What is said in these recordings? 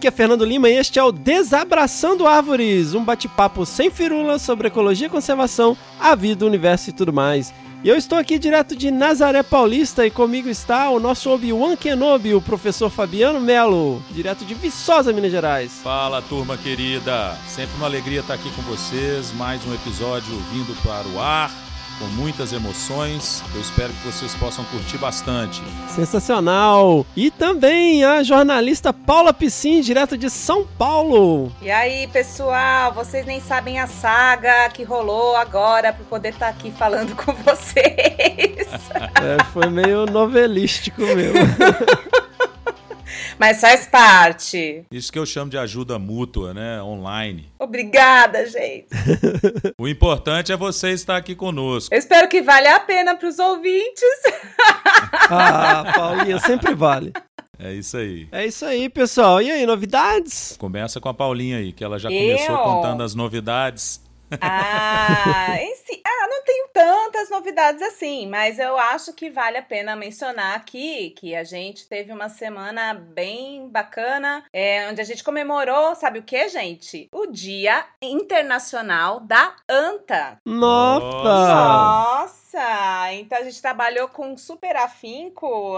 Aqui é Fernando Lima e este é o Desabraçando Árvores, um bate-papo sem firula sobre ecologia e conservação, a vida, o universo e tudo mais. E eu estou aqui direto de Nazaré Paulista e comigo está o nosso Obi-Wan Kenobi, o professor Fabiano Melo, direto de Viçosa, Minas Gerais. Fala, turma querida. Sempre uma alegria estar aqui com vocês. Mais um episódio vindo para o ar com muitas emoções. Eu espero que vocês possam curtir bastante. Sensacional! E também a jornalista Paula Piscin, direto de São Paulo. E aí, pessoal, vocês nem sabem a saga que rolou agora para poder estar aqui falando com vocês. É, foi meio novelístico mesmo. Mas faz parte. Isso que eu chamo de ajuda mútua, né? Online. Obrigada, gente. O importante é você estar aqui conosco. Eu espero que valha a pena para os ouvintes. Ah, Paulinha, sempre vale. É isso aí. É isso aí, pessoal. E aí, novidades? Começa com a Paulinha aí, que ela já Eu? começou contando as novidades. Ah, em si, ah, não tenho tantas novidades assim, mas eu acho que vale a pena mencionar aqui que a gente teve uma semana bem bacana, é, onde a gente comemorou, sabe o que, gente? O Dia Internacional da Anta. Nossa! Nossa! Então a gente trabalhou com super afinco,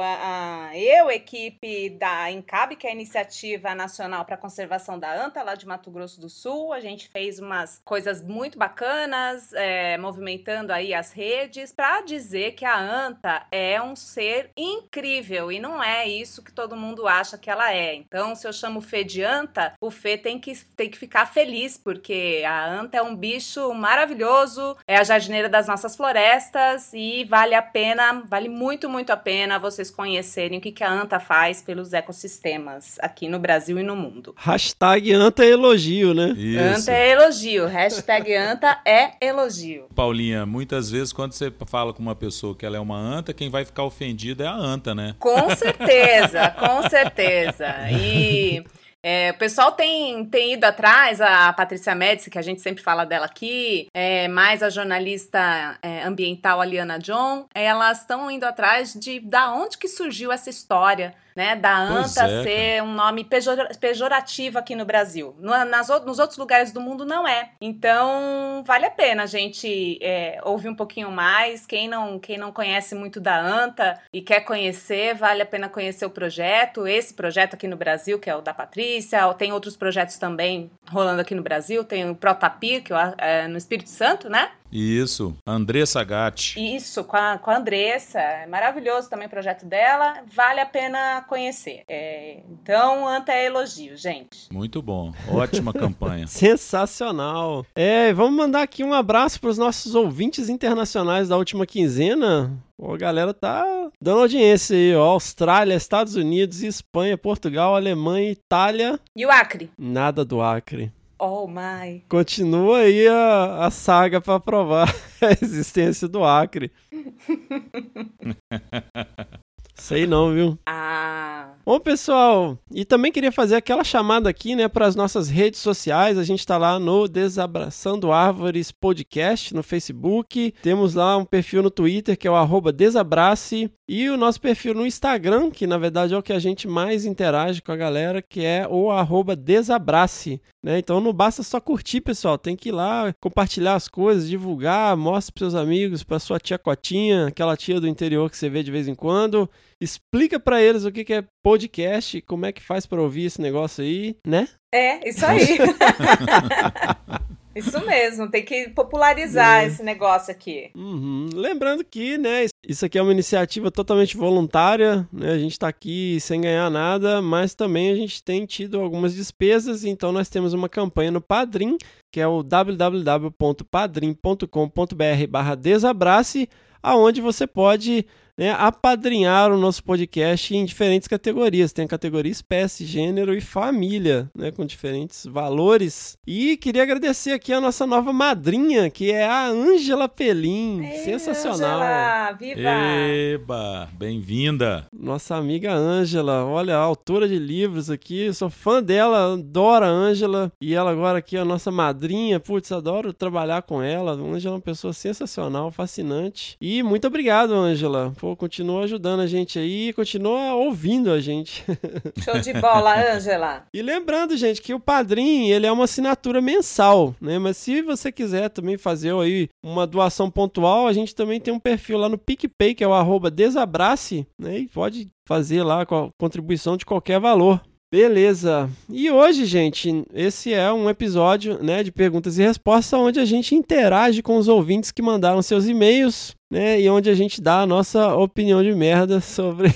eu, equipe da Encab, que é a Iniciativa Nacional para a Conservação da Anta, lá de Mato Grosso do Sul. A gente fez umas coisas muito bacanas, é, movimentando aí as redes, para dizer que a anta é um ser incrível e não é isso que todo mundo acha que ela é. Então, se eu chamo o Fê de anta, o Fê tem que, tem que ficar feliz, porque a anta é um bicho maravilhoso, é a jardineira das nossas florestas e vale a pena, vale muito, muito a pena vocês conhecerem o que, que a anta faz pelos ecossistemas aqui no Brasil e no mundo. Hashtag anta elogio, né? Isso. Anta é elogio, hashtag anta é elogio. Paulinha, muitas vezes quando você fala com uma pessoa que ela é uma anta, quem vai ficar ofendido é a anta, né? Com certeza, com certeza. E é, o pessoal tem, tem ido atrás, a Patrícia Médici, que a gente sempre fala dela aqui, é, mais a jornalista é, ambiental Aliana John, elas estão indo atrás de da onde que surgiu essa história. Né, da anta é, ser um nome pejora- pejorativo aqui no Brasil. Nas nos outros lugares do mundo não é. Então, vale a pena a gente é, ouvir um pouquinho mais. Quem não, quem não conhece muito da anta e quer conhecer, vale a pena conhecer o projeto. Esse projeto aqui no Brasil, que é o da Patrícia. Tem outros projetos também rolando aqui no Brasil. Tem o Protapir, que é no Espírito Santo, né? Isso. Andressa Gatti. Isso, com a, com a Andressa. É maravilhoso também o projeto dela. Vale a pena conhecer. É, então, anta é elogio, gente. Muito bom. Ótima campanha. Sensacional. É, vamos mandar aqui um abraço para os nossos ouvintes internacionais da última quinzena. Pô, a galera tá dando audiência aí, ó. Austrália, Estados Unidos, Espanha, Portugal, Alemanha, Itália. E o Acre? Nada do Acre. Oh, my. Continua aí a, a saga para provar a existência do Acre. Sei não, viu? Ah, Bom, pessoal, e também queria fazer aquela chamada aqui, né, para as nossas redes sociais. A gente está lá no Desabraçando Árvores Podcast no Facebook. Temos lá um perfil no Twitter que é o arroba Desabrace. E o nosso perfil no Instagram, que na verdade é o que a gente mais interage com a galera, que é o arroba Desabrace. Né? Então não basta só curtir, pessoal. Tem que ir lá, compartilhar as coisas, divulgar, mostra para seus amigos, para sua tia Cotinha, aquela tia do interior que você vê de vez em quando. Explica para eles o que que é podcast, como é que faz para ouvir esse negócio aí, né? é, isso aí. isso mesmo, tem que popularizar É. esse negócio aqui. Uhum. Lembrando que, né, isso aqui é uma iniciativa totalmente voluntária, né? A gente tá aqui sem ganhar nada, mas também a gente tem tido algumas despesas, então nós temos uma campanha no Padrim, que é o www.padrim.com.br barra desabrace, aonde você pode né, apadrinhar o nosso podcast em diferentes categorias. Tem a categoria espécie, gênero e família, né, com diferentes valores. E queria agradecer aqui a nossa nova madrinha, que é a Ângela Pelim. Ei, Sensacional. Ângela, viva! Eba, bem-vinda. Nossa amiga Ângela, olha a autora de livros aqui, eu sou fã dela, adoro a Ângela. E ela agora aqui é a nossa madrinha, putz, adoro trabalhar com ela. A Ângela é uma pessoa sensacional, fascinante. E muito obrigado, Ângela. Continua ajudando a gente aí, continua ouvindo a gente. Show de bola, Ângela. E lembrando, gente, que o Padrim, ele é uma assinatura mensal, né? Mas se você quiser também fazer aí uma doação pontual, a gente também tem um perfil lá no PicPay, que é o arroba desabrace, né? E pode fazer lá com a contribuição de qualquer valor. Beleza. E hoje, gente, esse é um episódio, né, de perguntas e respostas onde a gente interage com os ouvintes que mandaram seus e-mails, né, e onde a gente dá a nossa opinião de merda sobre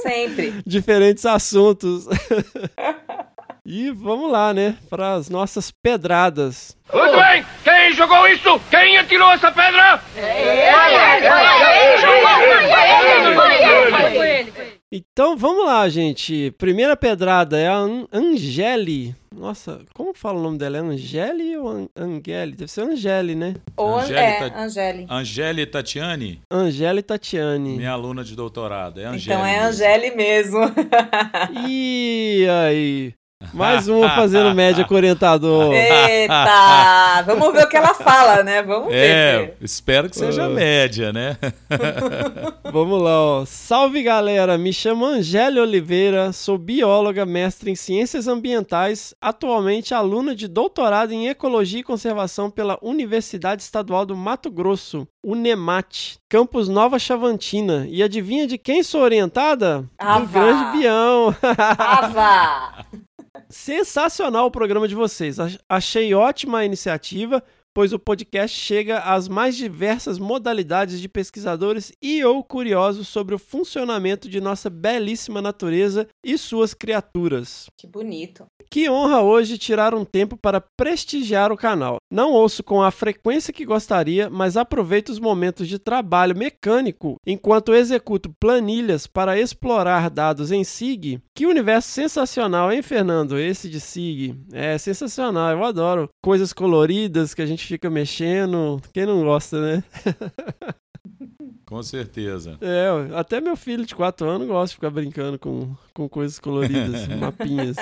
Sempre. diferentes assuntos. e vamos lá, né, para as nossas pedradas. Muito bem! Quem jogou isso? Quem atirou essa pedra? Então vamos lá, gente. Primeira pedrada é a An Angeli. Nossa, como fala o nome dela? É Angeli ou An Angeli? Deve ser Angeli, né? Ou Angélica- é, Angeli. Angeli Tatiane, Angeli Tatiane. minha aluna de doutorado. É Angeli. Então é Angeli mesmo. E aí? Mais uma fazendo média com orientador. Eita! Vamos ver o que ela fala, né? Vamos É, ver. espero que seja média, né? Vamos lá, ó. Salve galera, me chamo Angélia Oliveira, sou bióloga, mestre em ciências ambientais, atualmente aluna de doutorado em ecologia e conservação pela Universidade Estadual do Mato Grosso, UNEMAT, campus Nova Chavantina. E adivinha de quem sou orientada? Ah, Do grande Bião. Ava! Sensacional o programa de vocês. Ach- Achei ótima a iniciativa, pois o podcast chega às mais diversas modalidades de pesquisadores e ou curiosos sobre o funcionamento de nossa belíssima natureza e suas criaturas. Que bonito. Que honra hoje tirar um tempo para prestigiar o canal. Não ouço com a frequência que gostaria, mas aproveito os momentos de trabalho mecânico enquanto executo planilhas para explorar dados em SIG. Que universo sensacional, hein, Fernando? Esse de SIG. É sensacional, eu adoro. Coisas coloridas que a gente fica mexendo. Quem não gosta, né? Com certeza. É, até meu filho de 4 anos gosta de ficar brincando com, com coisas coloridas, mapinhas.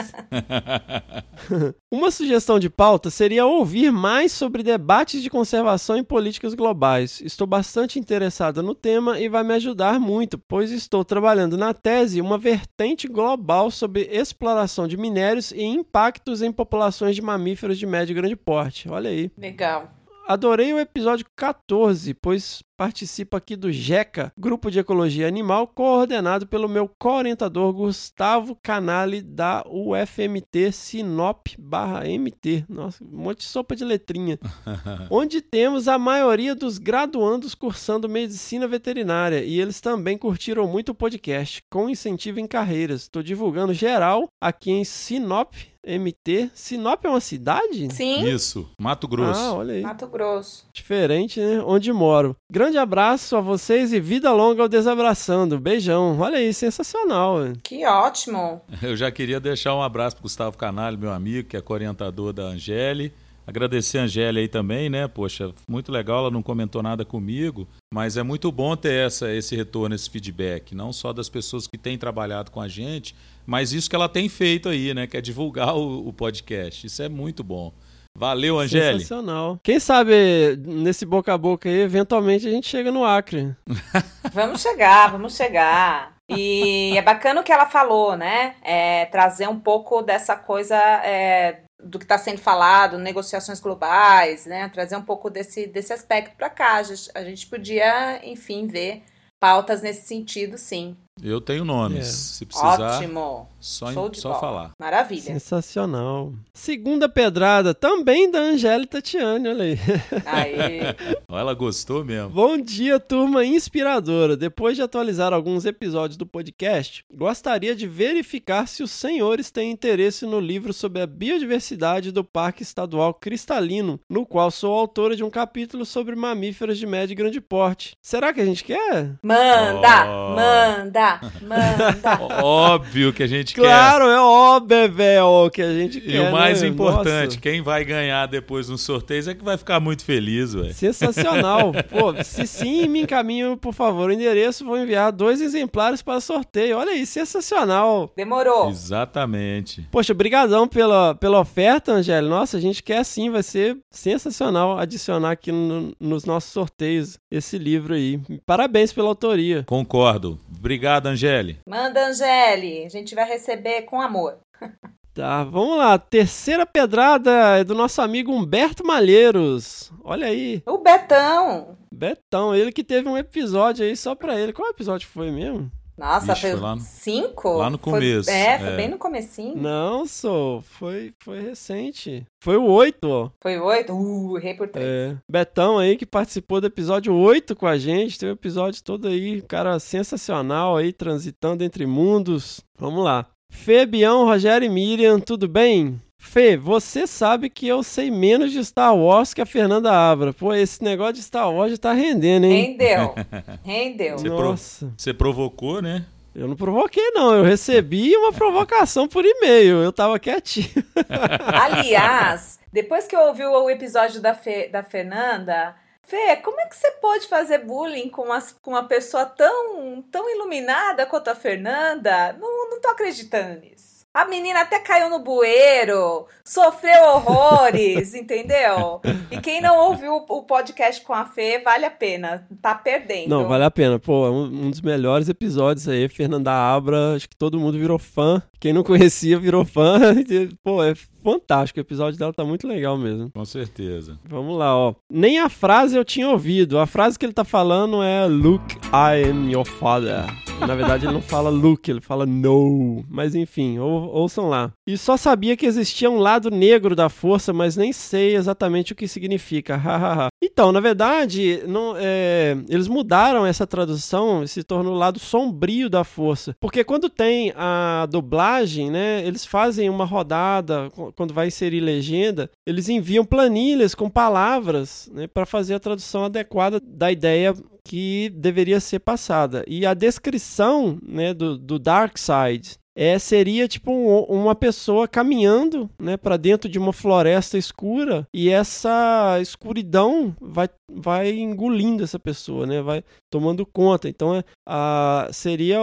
Uma sugestão de pauta seria ouvir mais sobre debates de conservação e políticas globais. Estou bastante interessada no tema e vai me ajudar muito, pois estou trabalhando na tese uma vertente global sobre exploração de minérios e impactos em populações de mamíferos de médio e grande porte. Olha aí. Legal. Adorei o episódio 14, pois participo aqui do GECA, Grupo de Ecologia Animal, coordenado pelo meu co-orientador Gustavo Canali, da UFMT Sinop barra MT. Nossa, um monte de sopa de letrinha. onde temos a maioria dos graduandos cursando medicina veterinária e eles também curtiram muito o podcast, com incentivo em carreiras. Estou divulgando geral aqui em Sinop, MT. Sinop é uma cidade? Sim, Isso, Mato Grosso. Ah, olha aí. Mato Grosso. Diferente, né? Onde moro. Grande abraço a vocês e vida longa ao Desabraçando. Beijão. Olha aí, sensacional. Que ótimo. Eu já queria deixar um abraço para Gustavo Canalho, meu amigo, que é co-orientador da Angeli. Agradecer a Angélia aí também, né? Poxa, muito legal, ela não comentou nada comigo, mas é muito bom ter essa, esse retorno, esse feedback, não só das pessoas que têm trabalhado com a gente, mas isso que ela tem feito aí, né? Que é divulgar o, o podcast. Isso é muito bom. Valeu, Angélia. Sensacional. Quem sabe nesse boca a boca aí, eventualmente a gente chega no Acre. Vamos chegar, vamos chegar. E é bacana o que ela falou, né? É, trazer um pouco dessa coisa é, do que está sendo falado, negociações globais, né? Trazer um pouco desse, desse aspecto para cá. A gente, a gente podia, enfim, ver pautas nesse sentido, sim. Eu tenho nomes. É. Se precisar, Ótimo. só, Show só bola. falar. Maravilha. Sensacional. Segunda pedrada, também da Angélica Tatiane, olha aí. Aí. Ela gostou mesmo. Bom dia, turma inspiradora. Depois de atualizar alguns episódios do podcast, gostaria de verificar se os senhores têm interesse no livro sobre a biodiversidade do Parque Estadual Cristalino, no qual sou autora de um capítulo sobre mamíferos de médio e grande porte. Será que a gente quer? Manda, Oh. manda, manda. Óbvio que a gente Claro, é óbvio, velho, que a gente quer. quer. E o mais né? importante, Nossa. quem vai ganhar depois no sorteio é que vai ficar muito feliz, velho. Sensacional. Pô, se sim, me encaminho, por favor, o endereço. Vou enviar dois exemplares para sorteio. Olha aí, sensacional. Demorou. Exatamente. Poxa, brigadão pela, pela oferta, Angélica. Nossa, a gente quer sim, vai ser sensacional adicionar aqui no- nos nossos sorteios esse livro aí. Parabéns pela autoria. Concordo. Obrigado, Angele. Manda, Angele. A gente vai receber com amor. Tá, vamos lá. Terceira pedrada é do nosso amigo Humberto Malheiros. Olha aí, O Betão. Betão, ele que teve um episódio aí só pra ele. Qual episódio foi mesmo? Nossa, Vixe, foi, foi lá no- cinco? lá no Foi- começo, é, foi é. bem no comecinho. Não, sou. Foi, foi recente. Foi o 8, ó. Foi oito? Uh, errei por três. É, Betão aí que participou do episódio 8 com a gente, tem o episódio todo aí, cara sensacional aí, transitando entre mundos. Vamos lá. Fê, Bião, Rogério e Miriam, tudo bem? Fê, você sabe que eu sei menos de Star Wars que a Fernanda Abra. Pô, esse negócio de Star Wars já tá rendendo, hein? Rendeu. Rendeu. Você pro- Nossa, Você provocou, né? eu não provoquei não, eu recebi uma provocação por e-mail, eu tava quietinho. Aliás, depois que eu ouvi o episódio da, Fê, da Fernanda, Fê, como é que você pode fazer bullying com uma, com uma pessoa tão, tão iluminada quanto a Fernanda? Não, não tô acreditando nisso. A menina até caiu no bueiro, sofreu horrores, entendeu? E quem não ouviu o podcast com a Fê, vale a pena. Tá perdendo. Não, vale a pena. Pô, é um, um dos melhores episódios aí. Fernanda Abra, acho que todo mundo virou fã. Quem não conhecia virou fã. Pô, é fantástico. O episódio dela tá muito legal mesmo. Com certeza. Vamos lá, ó. Nem a frase eu tinha ouvido. A frase que ele tá falando é Luke, I am your father. Na verdade, ele não fala Luke, ele fala No. Mas enfim, ou- ouçam lá. E só sabia que existia um lado negro da força, mas nem sei exatamente o que significa. Hahaha. então, na verdade, não, é, eles mudaram essa tradução e se tornou o lado sombrio da força. Porque quando tem a dublagem, né, eles fazem uma rodada, qu- quando vai inserir legenda, eles enviam planilhas com palavras né, para fazer a tradução adequada da ideia que deveria ser passada. E a descrição né, do, do Dark Side é, seria tipo um- uma pessoa caminhando né, para dentro de uma floresta escura e essa escuridão vai, vai engolindo essa pessoa, né, vai tomando conta. Então é, a, seria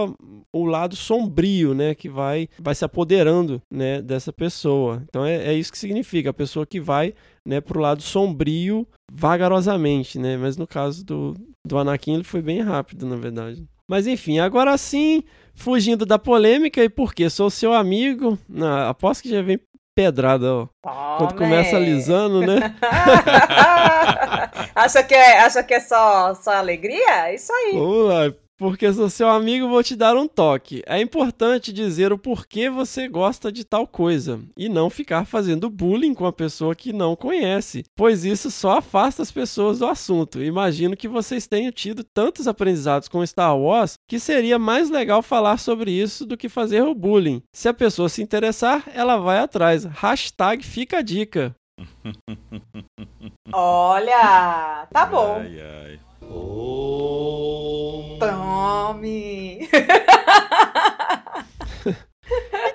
o lado sombrio né, que vai, vai se apoderando né, dessa pessoa. Então é, é isso que significa, a pessoa que vai né, para o lado sombrio vagarosamente, né? Mas no caso do, do Anakin ele foi bem rápido, na verdade. Mas enfim, agora sim, fugindo da polêmica e porque sou seu amigo, na, aposto que já vem pedrada, ó. Quando Tome. começa alisando, né? acha que é, acha que é só, só alegria? Isso aí. Vamos lá. Porque sou seu amigo, vou te dar um toque. É importante dizer o porquê você gosta de tal coisa e não ficar fazendo bullying com a pessoa que não conhece, pois isso só afasta as pessoas do assunto. Imagino que vocês tenham tido tantos aprendizados com Star Wars que seria mais legal falar sobre isso do que fazer o bullying. Se a pessoa se interessar, ela vai atrás. Hashtag fica a dica. Olha, tá bom. Ai, ai. Tome.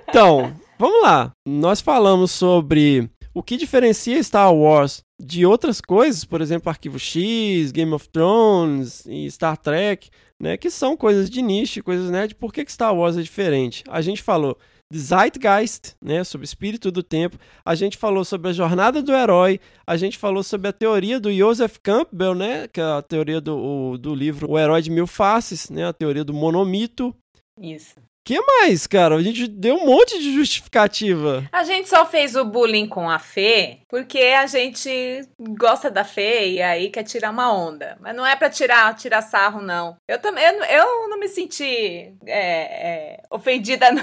Então, vamos lá. Nós falamos sobre o que diferencia Star Wars de outras coisas, por exemplo, Arquivo X, Game of Thrones e Star Trek, né, que são coisas de nicho, coisas nerd. Por que, que Star Wars é diferente? A gente falou Zeitgeist, né, sobre espírito do tempo. A gente falou sobre a jornada do herói. A gente falou sobre a teoria do Joseph Campbell, né, que é a teoria do, do livro O Herói de Mil Faces, né, a teoria do monomito. Isso. Que mais, cara? A gente deu um monte de justificativa. A gente só fez o bullying com a Fê porque a gente gosta da Fê e aí quer tirar uma onda. Mas não é pra tirar, tirar sarro, não. Eu também, eu, eu não me senti é, é, ofendida, não,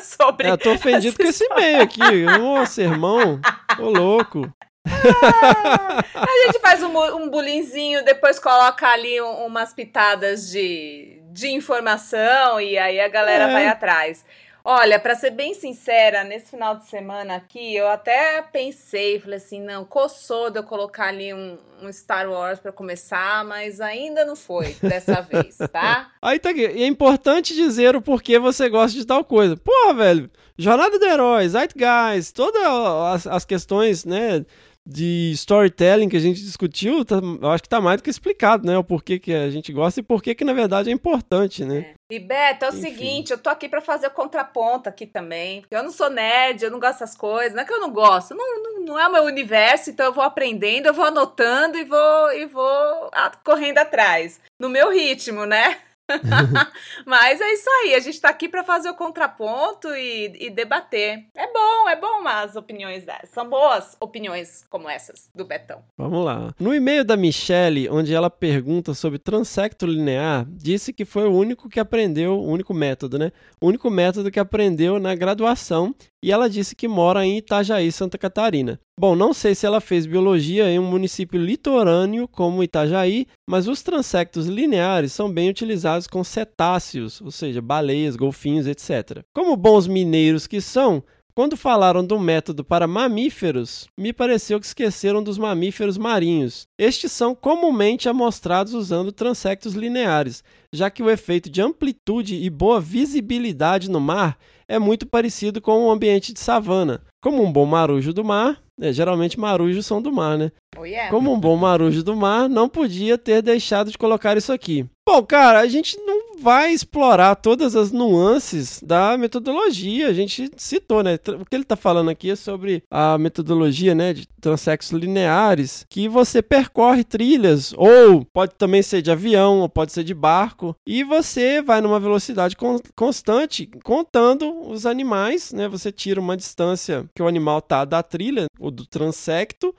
sobre... É, eu tô ofendido com esse e-mail aqui. Ô, sermão. Ô, louco. A gente faz um, um bullyingzinho, depois coloca ali um, umas pitadas de, de informação e aí a galera É. vai atrás. Olha, pra ser bem sincera, nesse final de semana aqui, eu até pensei, falei assim, não, coçou de eu colocar ali um, um Star Wars pra começar, mas ainda não foi dessa vez, tá? Aí tá aqui. E é importante dizer o porquê você gosta de tal coisa. Porra, velho. Jornada do Herói, Zeitgeist, todas as, as questões, né? De storytelling que a gente discutiu, tá- eu acho que tá mais do que explicado, né? O porquê que a gente gosta e porquê que, na verdade, é importante, né? E Beto, é o Enfim. seguinte, eu tô aqui pra fazer o contraponto aqui também. Porque eu não sou nerd, eu não gosto dessas coisas. Não é que eu não gosto, não, não, não é o meu universo, então eu vou aprendendo, eu vou anotando e vou, e vou ah, correndo atrás. No meu ritmo, né? Mas é isso aí, a gente tá aqui pra fazer o contraponto e, e debater. É bom, é bom as opiniões dessas. São boas opiniões como essas do Betão. Vamos lá. No e-mail da Michelle, onde ela pergunta sobre transecto linear, disse que foi o único que aprendeu, o único método, né? O único método que aprendeu na graduação e ela disse que mora em Itajaí, Santa Catarina. Bom, não sei se ela fez biologia em um município litorâneo como Itajaí, mas os transectos lineares são bem utilizados com cetáceos, ou seja, baleias, golfinhos, etc. Como bons mineiros que são, quando falaram do método para mamíferos, me pareceu que esqueceram dos mamíferos marinhos. Estes são comumente amostrados usando transectos lineares, já que o efeito de amplitude e boa visibilidade no mar é muito parecido com o ambiente de savana. Como um bom marujo do mar, é, geralmente marujos são do mar, né? Oh, yeah. Como um bom marujo do mar, não podia ter deixado de colocar isso aqui. Bom, cara, a gente não vai explorar todas as nuances da metodologia. A gente citou, né? O que ele está falando aqui é sobre a metodologia, né, de transexos lineares, que você percorre trilhas, ou pode também ser de avião, ou pode ser de barco, e você vai numa velocidade con- constante, contando os animais, né? Você tira uma distância que o animal tá da trilha, ou do transecto,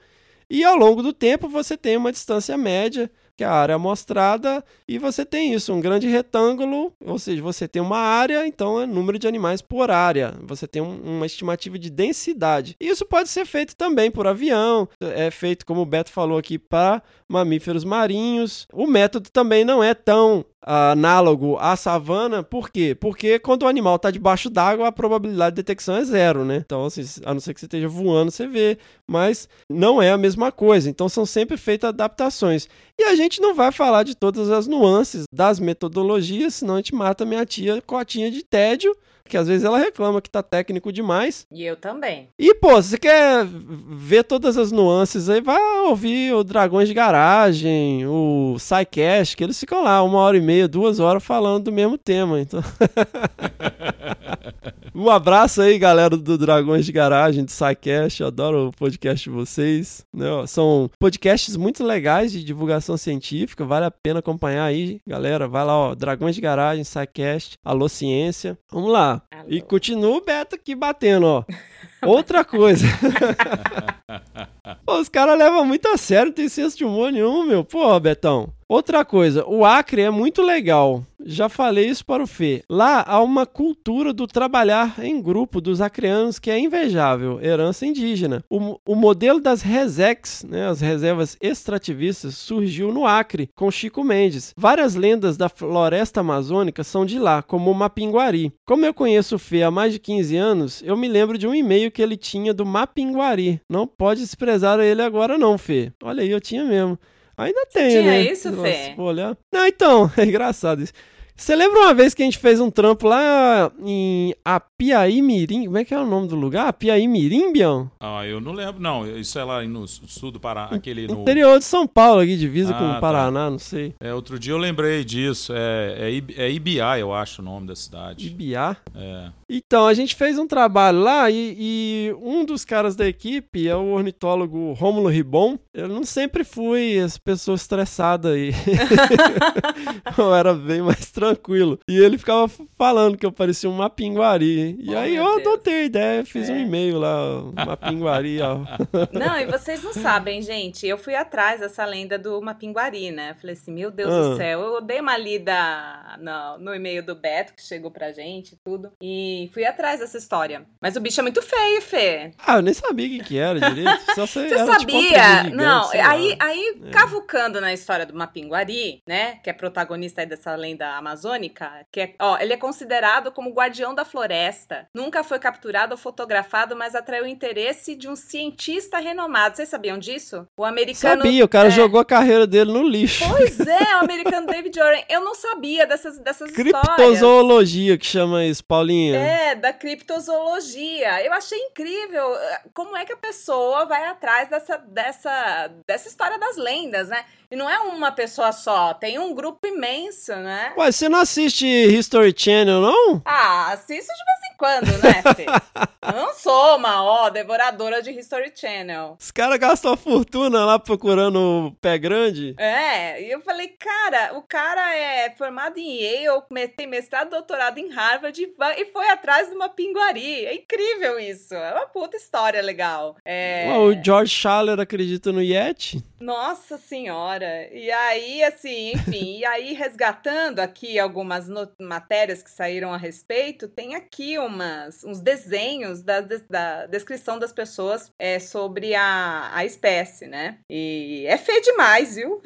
e ao longo do tempo você tem uma distância média, que é a área amostrada, e você tem isso, um grande retângulo, ou seja, você tem uma área, então é número de animais por área. Você tem um- uma estimativa de densidade. Isso pode ser feito também por avião, é feito, como o Beto falou aqui, para mamíferos marinhos. O método também não é tão análogo à savana, por quê? Porque quando o animal está debaixo d'água, a probabilidade de detecção é zero, né? Então, assim, a não ser que você esteja voando, você vê, mas não é a mesma coisa. Então, são sempre feitas adaptações. E a gente não vai falar de todas as nuances das metodologias, senão a gente mata minha tia cotinha de tédio, que às vezes ela reclama que tá técnico demais. E eu também. E, pô, se você quer ver todas as nuances aí, vai ouvir o Dragões de Garagem, o SciCast, que eles ficam lá uma hora e meia, duas horas falando do mesmo tema. Então... um abraço aí, galera do Dragões de Garagem, do SciCast. Adoro o podcast de vocês. né? São podcasts muito legais de divulgação científica, vale a pena acompanhar aí, galera. Vai lá, ó, Dragões de Garagem, SciCast, Alô Ciência. Vamos lá. Alô. E continua o Beto aqui batendo, ó. Outra coisa. Pô, os caras levam muito a sério, não tem senso de humor nenhum, meu. Pô, Betão. Outra coisa, o Acre é muito legal. Já falei isso para o Fê. Lá há uma cultura do trabalhar em grupo dos acreanos que é invejável, herança indígena. O, o modelo das resex, né, as reservas extrativistas, surgiu no Acre, com Chico Mendes. Várias lendas da floresta amazônica são de lá, como o Mapinguari. Como eu conheço o Fê há mais de 15 anos, eu me lembro de um e-mail que ele tinha do Mapinguari. Não pode desprezar ele agora não, Fê. Olha aí, eu tinha mesmo. Ainda tem, Tinha né? isso, Nossa, Fê? vou olhar. Não, então, é engraçado isso. Você lembra uma vez que a gente fez um trampo lá em Apiaí Mirim? Como é que é o nome do lugar? Apiaí Mirim, Bião? Ah, eu não lembro, não. Isso é lá no sul do Pará, aquele no. Interior de São Paulo, aqui, divisa Ah, com tá. o Paraná, não sei. É, outro dia eu lembrei disso. É, é, é Ibiá, eu acho o nome da cidade. Ibiá? É. Então, a gente fez um trabalho lá e, e um dos caras da equipe é o ornitólogo Rômulo Ribon. Eu não sempre fui as pessoas estressadas aí. eu era bem mais tranquilo. E ele ficava falando que eu parecia um mapinguari. E Oh, aí eu Deus. adotei a ideia, fiz um É. e-mail lá, mapinguari, ó. Não, e vocês não sabem, gente. Eu fui atrás dessa lenda do Mapinguari, né? Falei assim, meu Deus Ah. do céu. Eu dei uma lida no, no e-mail do Beto, que chegou pra gente e tudo. E fui atrás dessa história. Mas o bicho é muito feio, Fê. Ah, eu nem sabia o que, que era direito. Só sei, Você era tipo sabia? gigante, não, lá. aí, aí cavucando na história do Mapinguari, né? Que é protagonista aí dessa lenda amazônica, que é, ó, ele é considerado como guardião da floresta. Nunca foi capturado ou fotografado, mas atraiu o interesse de um cientista renomado. Vocês sabiam disso? O americano. Sabia, o cara é. jogou a carreira dele no lixo. Pois é, o americano David Oren. Eu não sabia dessas, dessas histórias. Criptozoologia que chama isso, Paulinha. É, da criptozoologia. Eu achei incrível eh, como é que a pessoa vai atrás dessa, dessa, dessa história das lendas, né? E não é uma pessoa só, tem um grupo imenso, né? Ué, você não assiste History Channel, não? Ah, assisto de vez em quando, né, Fê? Eu não sou uma, ó, devoradora de History Channel. Os caras gastam uma fortuna lá procurando o pé grande. É, e eu falei, cara, o cara é formado em Yale, tem mestrado, doutorado em Harvard e e foi atrás de uma pinguari. É incrível isso. É uma puta história legal. É... Ué, o George Schaller acredita no Yeti? Nossa senhora! E aí, assim, enfim, e aí resgatando aqui algumas matérias que saíram a respeito, tem aqui umas, uns desenhos da, da descrição das pessoas é, sobre a, a espécie, né? E é feio demais, viu?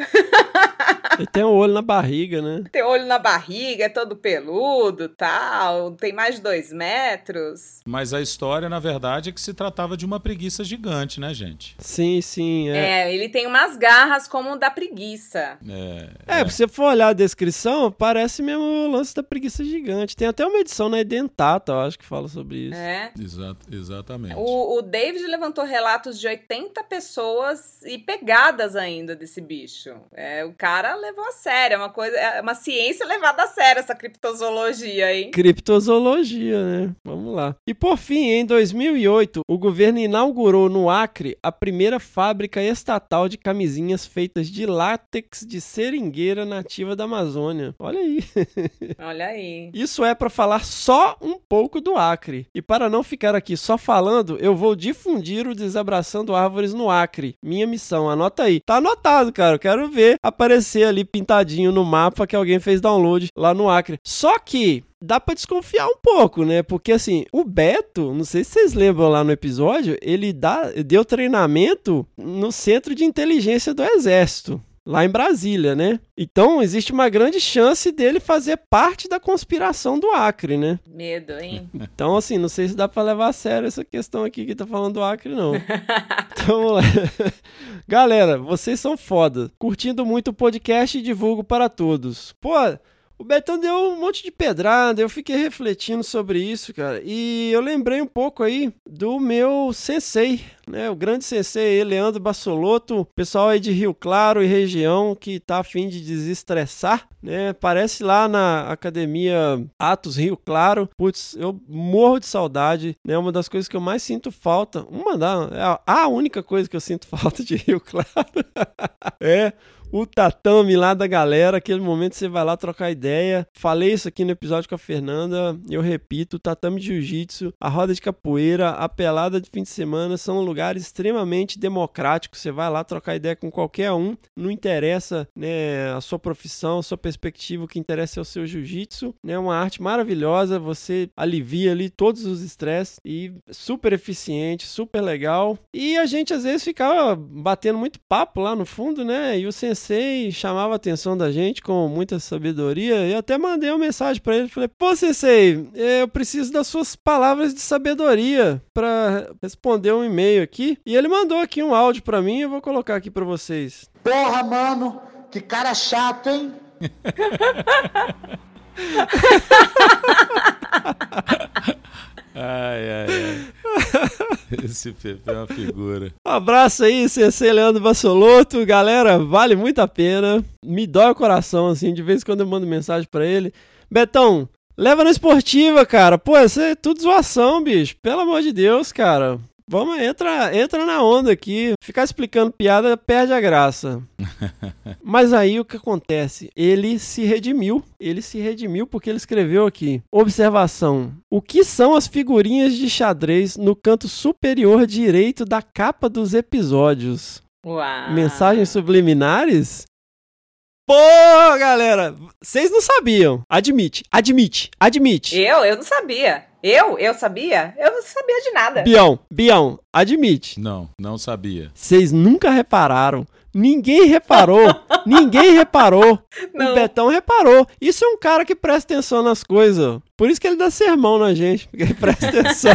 Ele tem um olho na barriga, né? Tem olho na barriga, é todo peludo, tal, tem mais de dois metros. Mas a história, na verdade, é que se tratava de uma preguiça gigante, né, gente? Sim, sim. É, É, ele tem umas garras como o da preguiça. É, é, se você for olhar a descrição, parece mesmo o lance da preguiça gigante. Tem até uma edição na Edentata, eu acho, que fala sobre isso. É. exa- exatamente. O, o David levantou relatos de 80 pessoas e pegadas ainda desse bicho. É, o cara levou a sério, é uma coisa, é uma ciência levada a sério essa criptozoologia, hein? Criptozoologia, né? Vamos lá. E por fim, em 2008, o governo inaugurou no Acre a primeira fábrica estatal de camisinhas feitas de látex de seringueira nativa da Amazônia. Olha aí. Olha aí. Isso é para falar só um pouco do Acre. E para não ficar aqui só falando, eu vou difundir o Desabraçando Árvores no Acre. Minha missão, anota aí. Tá anotado, cara. Eu quero ver aparecer ali pintadinho no mapa que alguém fez download lá no Acre. Só que dá pra desconfiar um pouco, né? Porque assim, o Beto, não sei se vocês lembram lá no episódio, ele dá, deu treinamento no Centro de Inteligência do Exército lá em Brasília, né? Então existe uma grande chance dele fazer parte da conspiração do Acre, né? Medo, hein? Então, assim, não sei se dá pra levar a sério essa questão aqui que tá falando do Acre, não. Então, vamos lá. Galera, vocês são foda. Curtindo muito o podcast e divulgo para todos. Pô, o Betão deu um monte de pedrada, eu fiquei refletindo sobre isso, cara. E eu lembrei um pouco aí do meu sensei, né? O grande sensei, Leandro Bassolotto, pessoal aí de Rio Claro e região que tá a fim de desestressar, né? Parece lá na academia Atos Rio Claro. Putz, eu morro de saudade, né? Uma das coisas que eu mais sinto falta, uma da, é a única coisa que eu sinto falta de Rio Claro é o tatame lá da galera, aquele momento você vai lá trocar ideia. Falei isso aqui no episódio com a Fernanda, eu repito, o tatame de jiu-jitsu, a roda de capoeira, a pelada de fim de semana são lugares extremamente democráticos. Você vai lá trocar ideia com qualquer um, não interessa, né, a sua profissão, a sua perspectiva, o que interessa é o seu jiu-jitsu, né? Uma arte maravilhosa, você alivia ali todos os estresses e super eficiente, super legal. E a gente às vezes ficava batendo muito papo lá no fundo, né? E o sensei chamava a atenção da gente com muita sabedoria. E até mandei uma mensagem pra ele, falei: "Pô, sensei, eu preciso das suas palavras de sabedoria para responder um e-mail aqui". E ele mandou aqui um áudio pra mim, eu vou colocar aqui pra vocês. Porra, mano, que cara chato, hein? Ai, ai, ai. Esse Pepe é uma figura. Um abraço aí, CC Leandro Bassoloto. Galera, vale muito a pena. Me dói o coração, assim, de vez em quando eu mando mensagem pra ele. Betão, Leva na esportiva, cara. Pô, isso é tudo zoação, bicho. Pelo amor de Deus, cara. Vamos, entra, entra na onda aqui. Ficar explicando piada perde a graça. Mas aí o que acontece? Ele se redimiu. Ele se redimiu porque ele escreveu aqui. Observação. O que são as figurinhas de xadrez no canto superior direito da capa dos episódios? Uau. Mensagens subliminares? Pô, galera, vocês não sabiam. Admite, admite, admite. Eu? Eu não sabia. Eu? Eu sabia? Eu não sabia de nada. Bião, Bião, admite. Não, não sabia. Vocês nunca repararam. Ninguém reparou. ninguém reparou. Não. O Betão reparou. Isso é um cara que presta atenção nas coisas. Por isso que ele dá sermão na gente, porque ele presta atenção.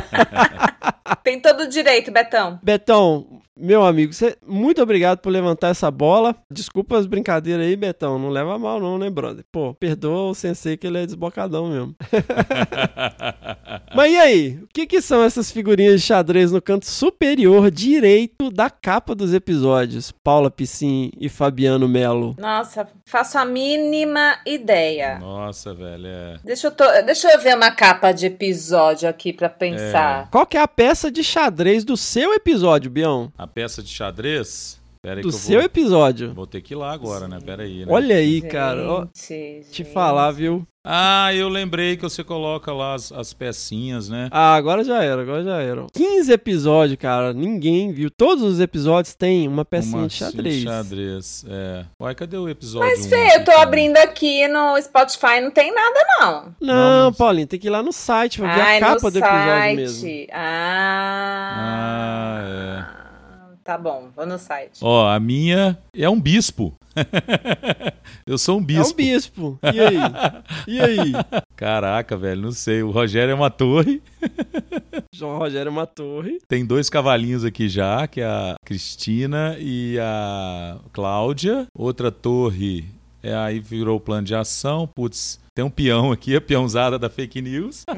Tem todo o direito, Betão. Betão, meu amigo, cê- muito obrigado por levantar essa bola. Desculpa as brincadeiras aí, Betão. Não leva mal, não, né, brother? Pô, perdoa o sensei que ele é desbocadão mesmo. Mas e aí? O que, que são essas figurinhas de xadrez no canto superior direito da capa dos episódios? Paula Piscin e Fabiano Melo. Nossa, faço a mínima ideia. Nossa, velho, é. Deixa eu, to- deixa eu ver uma capa de episódio aqui pra pensar. Qual que é a peça de xadrez do seu episódio, Bião? A peça de xadrez? Pera aí Do que eu seu vou... episódio. Vou ter que ir lá agora, né? Pera aí, né? Olha aí, cara. ó, Gente, te gente. falar, viu? Ah, eu lembrei que você coloca lá as, as pecinhas, né? Ah, agora já era, agora já era. 15 episódios, cara. Ninguém viu. Todos os episódios têm uma pecinha Uma de xadrez. xadrez, é. Uai, cadê o episódio? Mas, um Fê, eu tô cara? abrindo aqui no Spotify, não tem nada, não. Não, Não, mas- Paulinho, tem que ir lá no site pra ver Ai, a capa no do episódio site. mesmo. Ah, Ah, Tá bom, vou no site. Ó, a minha é um bispo. eu sou um É bispo. um bispo. E aí? E aí? Caraca, velho, não sei. O Rogério é uma torre. João Rogério é uma torre. Tem dois cavalinhos aqui já, que é a Cristina e a Cláudia. Outra torre é aí virou o plano de ação. Putz, tem um peão aqui, a peãozada da fake news.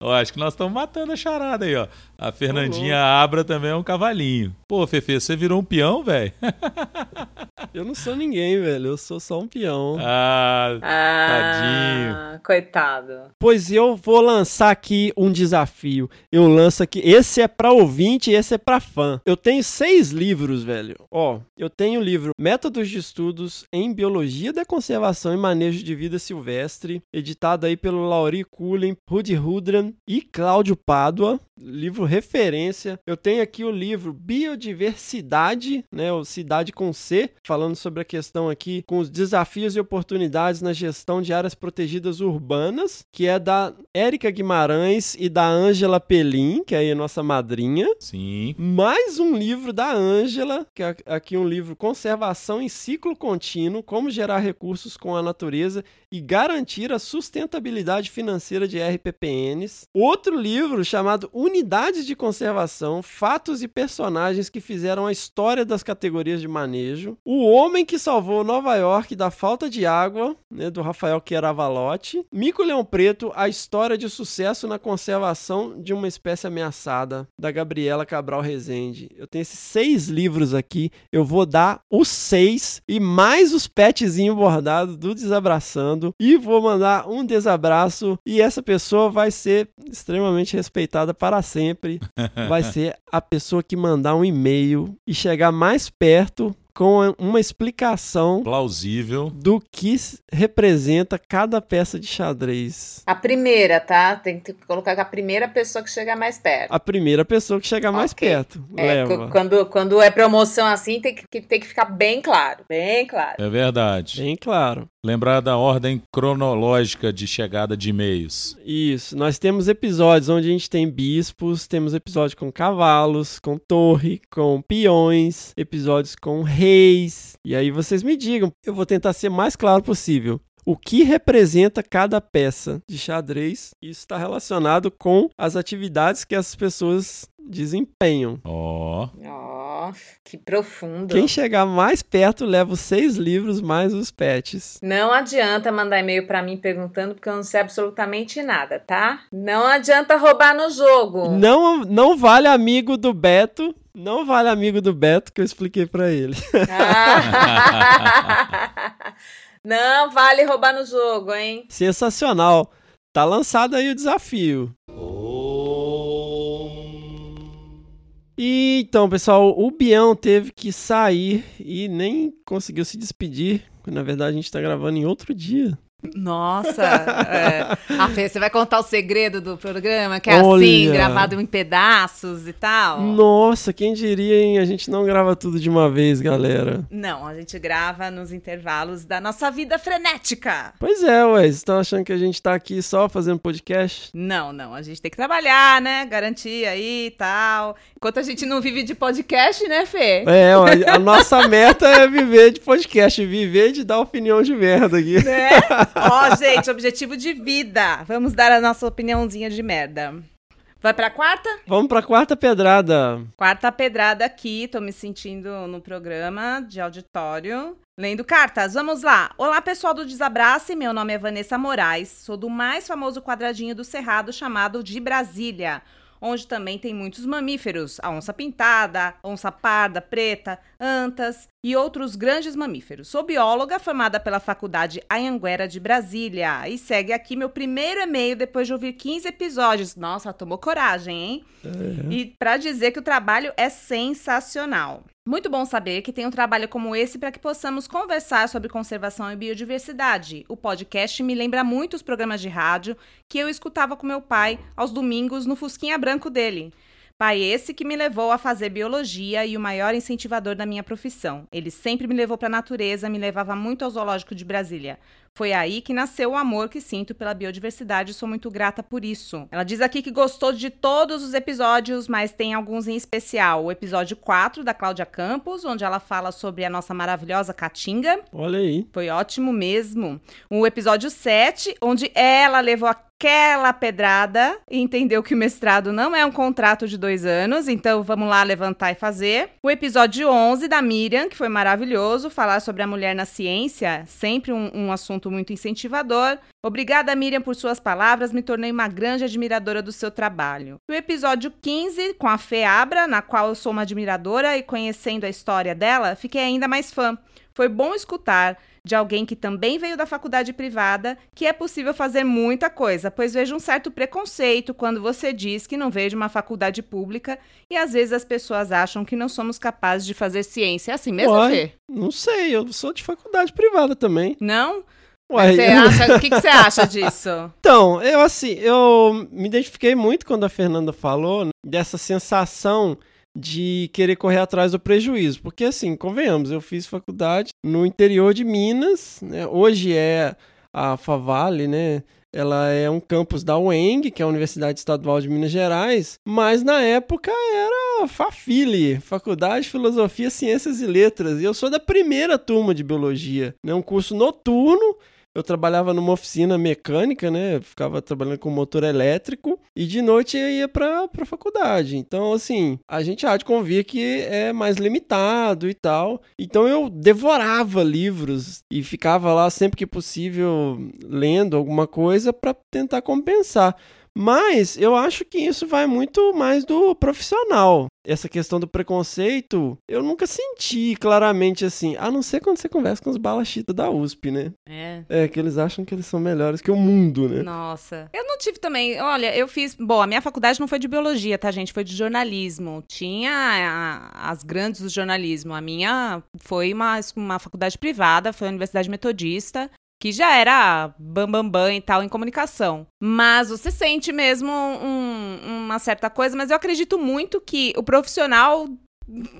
ó, acho que nós estamos matando a charada aí, ó. A Fernandinha Abra também é um cavalinho. Pô, Fefe, você virou um peão, velho? Eu não sou ninguém, velho. Eu sou só um peão. ah, Ah, coitado. Pois eu vou lançar aqui um desafio. Eu lanço aqui. Esse é pra ouvinte e esse é pra fã. Eu tenho seis livros, velho. Ó, eu tenho o livro Métodos de Estudos em Biologia da Conservação e Manejo de Vida Silvestre, editado aí pelo Lauri Cullen, Rudy Rudran e Cláudio Pádua. Livro referência. Eu tenho aqui o livro Biodiversidade, né, o Cidade com C, falando sobre a questão aqui com os desafios e oportunidades na gestão de áreas protegidas urbanas, que é da Érica Guimarães e da Ângela Pelim, que é aí a nossa madrinha. sim. Mais um livro da Ângela, que é aqui um livro Conservação em Ciclo Contínuo, como gerar recursos com a natureza e garantir a sustentabilidade financeira de RPPNs. Outro livro chamado Unidades de Conservação, Fatos e Personagens que fizeram a história das categorias de manejo. O Homem que Salvou Nova York da Falta de Água, né, do Rafael Chiaravalotti. Mico Leão Preto, A História de Sucesso na Conservação de uma Espécie Ameaçada, da Gabriela Cabral Rezende. Eu tenho esses seis livros aqui, eu vou dar os seis e mais os petzinhos bordados do Desabraçando e vou mandar um desabraço e essa pessoa vai ser extremamente respeitada para sempre. Vai ser a pessoa que mandar um e-mail e chegar mais perto com uma explicação Plausível. do que representa cada peça de xadrez. A primeira, tá? Tem que colocar a primeira pessoa que chega mais perto. A primeira pessoa que chegar mais Ok. perto É, leva. quando, quando é promoção assim, tem que, tem que ficar bem claro. Bem claro. É verdade. Bem claro. Lembrar da ordem cronológica de chegada de e-mails. Isso. Nós temos episódios onde a gente tem bispos, temos episódio com cavalos, com torre, com peões, episódios com reis. E aí vocês me digam, eu vou tentar ser mais claro possível. O que representa cada peça de xadrez? Isso está relacionado com as atividades que as pessoas desempenham. Ó. Ó, que profundo. Quem chegar mais perto leva os seis livros mais os pets. Não adianta mandar e-mail pra mim perguntando, porque eu não sei absolutamente nada, tá? Não adianta roubar no jogo. Não, não vale amigo do Beto. Não vale amigo do Beto que eu expliquei pra ele. Ah. Não vale roubar no jogo, hein? Sensacional. Tá lançado aí o desafio. E então, pessoal, o Bião teve que sair e nem conseguiu se despedir. Na verdade, a gente tá gravando em outro dia. Nossa, é. Ah, Fê, você vai contar o segredo do programa, que é Olha. assim, gravado em pedaços e tal? Nossa, quem diria, hein? A gente não grava tudo de uma vez, galera. Não, a gente grava nos intervalos da nossa vida frenética. Pois é, ué. Vocês estão achando que a gente tá aqui só fazendo podcast? Não, não, a gente tem que trabalhar, né? Garantir aí e tal. Enquanto a gente não vive de podcast, né, Fê? É, ué, a nossa meta é viver de podcast, viver de dar opinião de merda aqui. Né? Ó, gente, objetivo de vida. Vamos dar a nossa opiniãozinha de merda. Vai pra quarta? Vamos pra quarta pedrada. Quarta pedrada aqui, tô me sentindo no programa de auditório. Lendo cartas, vamos lá. Olá, pessoal do Desabrace, meu nome é Vanessa Moraes, sou do mais famoso quadradinho do Cerrado chamado de Brasília, onde também tem muitos mamíferos, a onça pintada, onça parda, preta, antas e outros grandes mamíferos. Sou bióloga formada pela Faculdade Anhanguera de Brasília e segue aqui meu primeiro e-mail depois de ouvir 15 episódios. Nossa, tomou coragem, hein? E para dizer que o trabalho é sensacional. Muito bom saber que tem um trabalho como esse para que possamos conversar sobre conservação e biodiversidade. O podcast me lembra muito os programas de rádio que eu escutava com meu pai aos domingos no Fusquinha Branco dele. Pai esse que me levou a fazer biologia e o maior incentivador da minha profissão. Ele sempre me levou para a natureza, me levava muito ao zoológico de Brasília. Foi aí que nasceu o amor que sinto pela biodiversidade e sou muito grata por isso. Ela diz aqui que gostou de todos os episódios, mas tem alguns em especial. O episódio 4 da Cláudia Campos, onde ela fala sobre a nossa maravilhosa caatinga. Olha aí. Foi ótimo mesmo. O episódio 7, onde ela levou aquela pedrada e entendeu que o mestrado não é um contrato de dois anos, então vamos lá levantar e fazer. O episódio 11 da Miriam, que foi maravilhoso, falar sobre a mulher na ciência, sempre um, um assunto muito incentivador. Obrigada, Miriam, por suas palavras, me tornei uma grande admiradora do seu trabalho. O episódio 15, com a Fê Abra, na qual eu sou uma admiradora e conhecendo a história dela, fiquei ainda mais fã. Foi bom escutar de alguém que também veio da faculdade privada que é possível fazer muita coisa, pois vejo um certo preconceito quando você diz que não veio de uma faculdade pública e às vezes as pessoas acham que não somos capazes de fazer ciência. É assim mesmo, Uai. Fê? Não sei, eu sou de faculdade privada também. Não? Uai, o que, que você acha disso? Então, eu assim, eu me identifiquei muito quando a Fernanda falou né, dessa sensação de querer correr atrás do prejuízo. Porque, assim, convenhamos, eu fiz faculdade no interior de Minas, né? Hoje é a Favale, né? Ela é um campus da UENG, que é a Universidade Estadual de Minas Gerais, mas na época era FAFILE, Faculdade de Filosofia, Ciências e Letras, e eu sou da primeira turma de Biologia, né? Um curso noturno, eu trabalhava numa oficina mecânica, né? Eu ficava trabalhando com motor elétrico e de noite eu ia pra, pra faculdade. Então, assim, a gente há de convir que é mais limitado e tal. Então eu devorava livros e ficava lá sempre que possível lendo alguma coisa para tentar compensar. Mas eu acho que isso vai muito mais do profissional. Essa questão do preconceito, eu nunca senti claramente assim, a não ser quando você conversa com os balachitas da USP, né? É. É, que eles acham que eles são melhores que o mundo, né? Nossa. Eu não tive também. Olha, eu fiz. Bom, a minha faculdade não foi de biologia, tá, gente? Foi de jornalismo. Tinha a- as grandes do jornalismo. A minha foi uma, uma faculdade privada, foi a Universidade Metodista. Que já era bambambam bam, bam e tal em comunicação. Mas você sente mesmo um- uma certa coisa, mas eu acredito muito que o profissional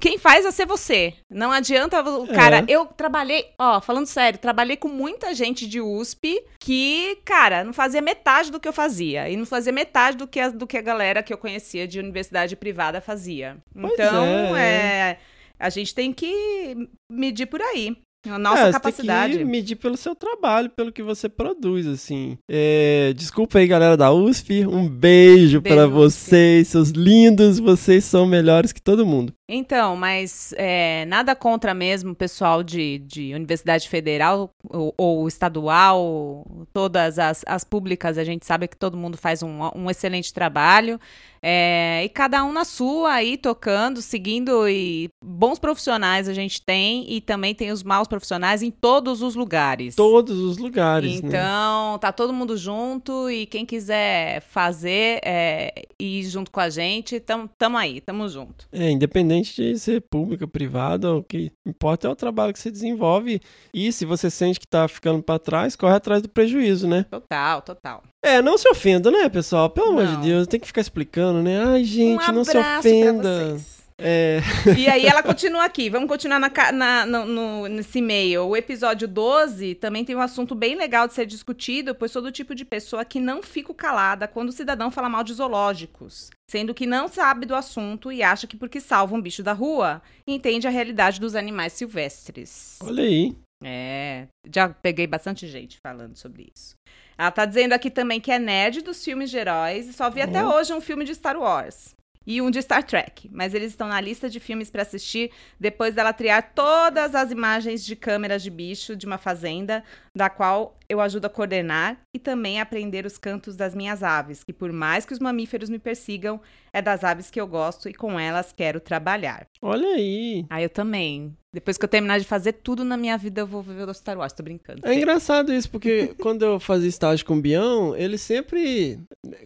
quem faz é ser você. Não adianta o É. cara. Eu trabalhei, ó, falando sério, trabalhei com muita gente de USP que, cara, não fazia metade do que eu fazia. E não fazia metade do que a, do que a galera que eu conhecia de universidade privada fazia. Pois então, é. é. A gente tem que medir por aí. A É, nossa você capacidade. Tem que medir pelo seu trabalho, pelo que você produz, assim. É, desculpa aí, galera da USP. Um beijo, Beijo, USP. vocês, seus lindos. Vocês são melhores que todo mundo. Então, mas é, nada contra mesmo o pessoal de, de Universidade Federal ou, ou estadual, todas as, as públicas, a gente sabe que todo mundo faz um, um excelente trabalho. É, e cada um na sua aí, tocando, seguindo, e bons profissionais a gente tem, e também tem os maus profissionais em todos os lugares. Todos os lugares, né? Então, tá todo mundo junto, e quem quiser fazer é, ir junto com a gente, tamo aí, tamo junto. É, independente de ser pública, privada, o que importa é o trabalho que você desenvolve. E se você sente que tá ficando para trás, corre atrás do prejuízo, né? Total, total. É, não se ofenda, né, pessoal? Pelo amor Não. de Deus, tem que ficar explicando, né? Ai, gente, um não se abraço pra ofenda. vocês. É. E aí ela continua aqui. Vamos continuar na, na- no, no- nesse e-mail. O episódio 12 também tem um assunto bem legal de ser discutido, pois sou do tipo de pessoa que não fico calada quando o cidadão fala mal de zoológicos. Sendo que não sabe do assunto e acha que porque salva um bicho da rua, entende a realidade dos animais silvestres. Olha aí. É, já peguei bastante gente falando sobre isso. Ela tá dizendo aqui também que é nerd dos filmes de heróis e só vi até Ó. hoje um filme de Star Wars. E um de Star Trek, mas eles estão na lista de filmes pra assistir depois dela triar todas as imagens de câmeras de bicho de uma fazenda, da qual eu ajudo a coordenar e também a aprender os cantos das minhas aves, que por mais que os mamíferos me persigam, é das aves que eu gosto e com elas quero trabalhar. Olha aí. Ah, eu também. Depois que eu terminar de fazer tudo na minha vida, eu vou ver o Star Wars, tô brincando. É engraçado isso, porque quando eu fazia estágio com o Bião, ele sempre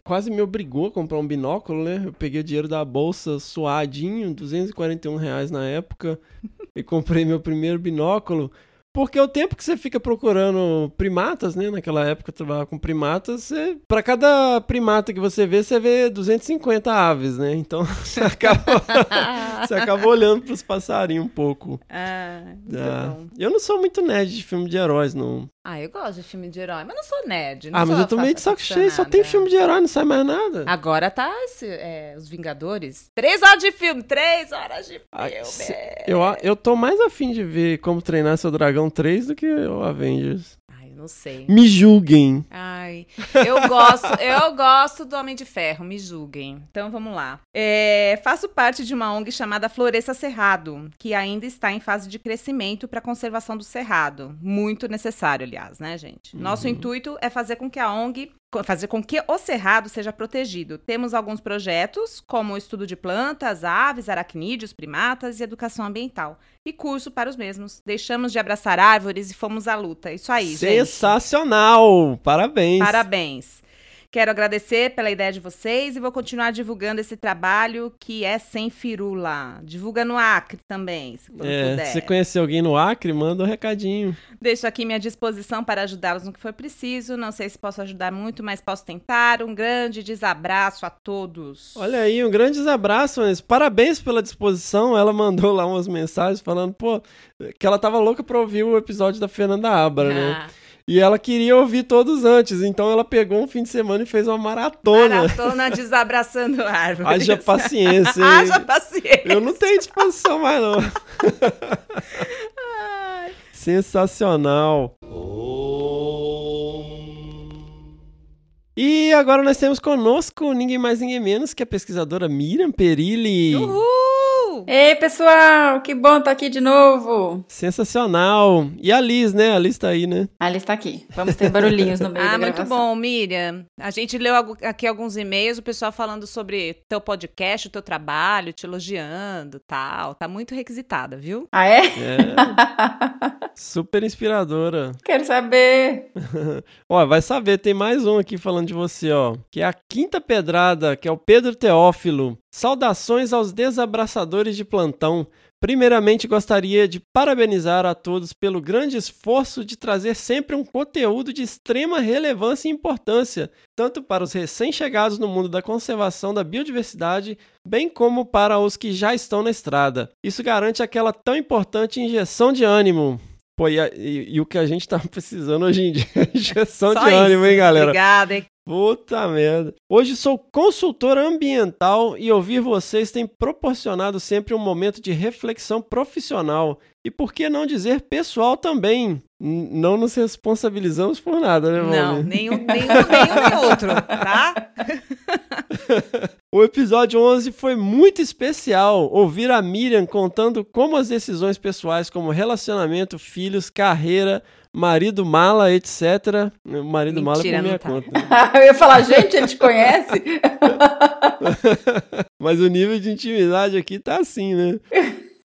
quase me obrigou a comprar um binóculo, né? Eu peguei o dinheiro da bolsa suadinho, 241 reais na época, e comprei meu primeiro binóculo. Porque o tempo que você fica procurando primatas, né? Naquela época eu trabalhava com primatas, você, pra cada primata que você vê, você vê 250 aves, né? Então você acaba, você acaba olhando pros passarinhos um pouco. Ah, muito Ah, bom. eu não sou muito nerd de filme de heróis, não. Ah, eu gosto de filme de herói, mas não sou nerd. Não Ah, mas eu tô meio de saco cheio, só tem filme de herói, não sai mais nada. Agora tá esse, é, Os Vingadores. Três horas de filme, três horas de filme. Ah, se- eu, eu tô mais afim de ver como treinar seu dragão 3 do que o Avengers. Não sei. Me julguem. Ai, eu gosto, eu gosto do Homem de Ferro, me julguem. Então vamos lá. É, faço parte de uma ONG chamada Floresça Cerrado, que ainda está em fase de crescimento para a conservação do cerrado. Muito necessário, aliás, né, gente? Nosso intuito é fazer com que a ONG fazer com que o cerrado seja protegido. Temos alguns projetos, como o estudo de plantas, aves, aracnídeos, primatas e educação ambiental. E curso para os mesmos. Deixamos de abraçar árvores e fomos à luta. Isso aí, gente. Sensacional! Parabéns. Parabéns. Quero agradecer pela ideia de vocês e vou continuar divulgando esse trabalho que é sem firula. Divulga no Acre também, se É, puder. se você conhecer alguém no Acre, manda um recadinho. Deixo aqui minha disposição para ajudá-los no que for preciso. Não sei se posso ajudar muito, mas posso tentar. Um grande desabraço a todos. Olha aí, um grande abraço, mas parabéns pela disposição. Ela mandou lá umas mensagens falando, pô, que ela tava louca pra ouvir o episódio da Fernanda Abra, né? E ela queria ouvir todos antes, então ela pegou um fim de semana e fez uma maratona. Maratona desabraçando árvores. Haja paciência. hein? Haja paciência. Eu não tenho disposição mais, não. Ai. Sensacional. E agora nós temos conosco ninguém mais, ninguém menos que a pesquisadora Miriam Perilli. Uhul! Ei, pessoal, que bom estar aqui de novo. Sensacional. E a Liz, né? A Liz tá aí, né? A Alice está aqui. Vamos ter barulhinhos no meio da Ah, muito bom, Miriam. A gente leu aqui alguns e-mails, o pessoal falando sobre teu podcast, o teu trabalho, te elogiando, tal. Tá muito requisitada, viu? Ah, é? É. Super inspiradora. Quero saber. Ó, vai saber, tem mais um aqui falando de você, ó. Que é a quinta pedrada, que é o Pedro Teófilo. Saudações aos desabraçadores de plantão. Primeiramente, gostaria de parabenizar a todos pelo grande esforço de trazer sempre um conteúdo de extrema relevância e importância, tanto para os recém-chegados no mundo da conservação da biodiversidade, bem como para os que já estão na estrada. Isso garante aquela tão importante injeção de ânimo. Pô, e, e- e o que a gente tá precisando hoje em dia é injeção Só de ânimo, isso. hein, galera? Obrigada, hein? Puta merda. Hoje sou consultora ambiental e ouvir vocês tem proporcionado sempre um momento de reflexão profissional. E por que não dizer pessoal também? N- não nos responsabilizamos por nada, né, Não, Valmir? nenhum, nenhum, nenhum nem outro, tá? o episódio 11 foi muito especial. Ouvir a Miriam contando como as decisões pessoais, como relacionamento, filhos, carreira, marido mala, etc. Marido mala é Mentira, por minha tá. conta. Eu ia falar, gente, ele te conhece? Mas o nível de intimidade aqui tá assim, né?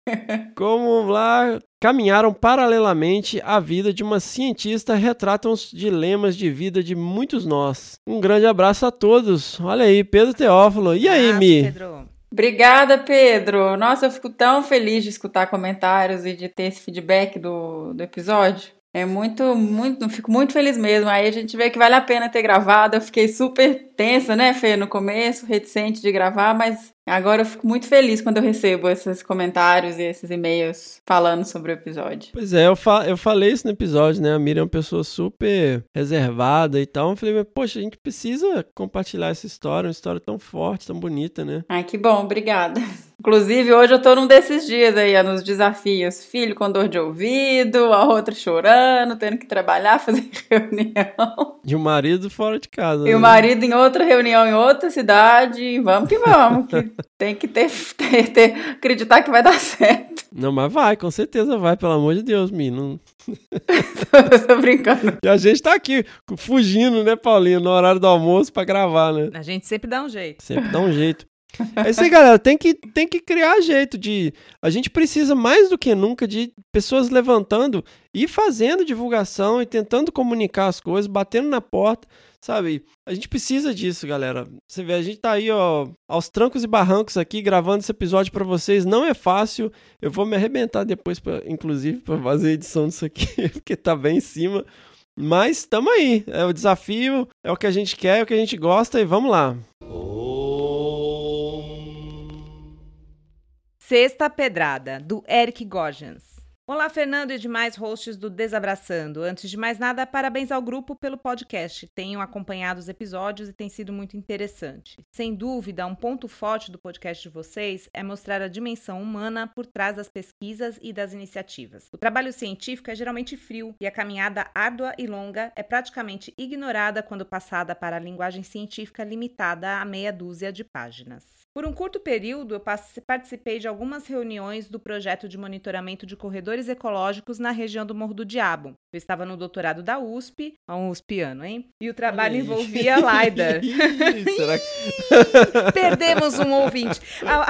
Como lá caminharam paralelamente à vida de uma cientista retratam os dilemas de vida de muitos nós. Um grande abraço a todos. Olha aí, Pedro Teófilo. E aí, Abraço, Mi? Pedro. Obrigada, Pedro. Nossa, eu fico tão feliz de escutar comentários e de ter esse feedback do, do episódio. É muito, muito, fico muito feliz mesmo. Aí a gente vê que vale a pena ter gravado. Eu fiquei super tensa, né, Fê, no começo, reticente de gravar, mas agora eu fico muito feliz quando eu recebo esses comentários e esses e-mails falando sobre o episódio. Pois é, eu, fa eu falei isso no episódio, né? A Miriam é uma pessoa super reservada e tal. Eu falei, mas, poxa, a gente precisa compartilhar essa história, uma história tão forte, tão bonita, né? Ai, que bom, obrigada. Inclusive, hoje eu tô num desses dias aí, nos desafios. Filho com dor de ouvido, a outra chorando, tendo que trabalhar, fazer reunião. E o marido fora de casa. E né? o marido em outra reunião em outra cidade. Vamos que vamos. que tem que ter, ter, ter- acreditar que vai dar certo. Não, mas vai, com certeza vai, pelo amor de Deus, Mi. Não... tô brincando. E a gente tá aqui fugindo, né, Paulinho, no horário do almoço pra gravar, né? A gente sempre dá um jeito. Sempre dá um jeito. É isso aí, galera. Tem que, tem que criar jeito de. A gente precisa mais do que nunca de pessoas levantando e fazendo divulgação e tentando comunicar as coisas, batendo na porta, sabe? A gente precisa disso, galera. Você vê, a gente tá aí, ó, aos trancos e barrancos aqui, gravando esse episódio pra vocês. Não é fácil. Eu vou me arrebentar depois, pra, inclusive, pra fazer a edição disso aqui, porque tá bem em cima. Mas estamos aí. É o desafio, é o que a gente quer, é o que a gente gosta e vamos lá. Sexta Pedrada, do Eric Gorgens. Olá, Fernando e demais hosts do Desabraçando. Antes de mais nada, parabéns ao grupo pelo podcast. Tenho acompanhado os episódios e tem sido muito interessante. Sem dúvida, um ponto forte do podcast de vocês é mostrar a dimensão humana por trás das pesquisas e das iniciativas. O trabalho científico é geralmente frio e a caminhada árdua e longa é praticamente ignorada quando passada para a linguagem científica limitada a meia dúzia de páginas. Por um curto período, eu participei de algumas reuniões do projeto de monitoramento de corredores ecológicos na região do Morro do Diabo. Eu estava no doutorado da USP, a um USPiano, hein? E o trabalho aí. envolvia LiDAR. Será que... Perdemos um ouvinte. Al-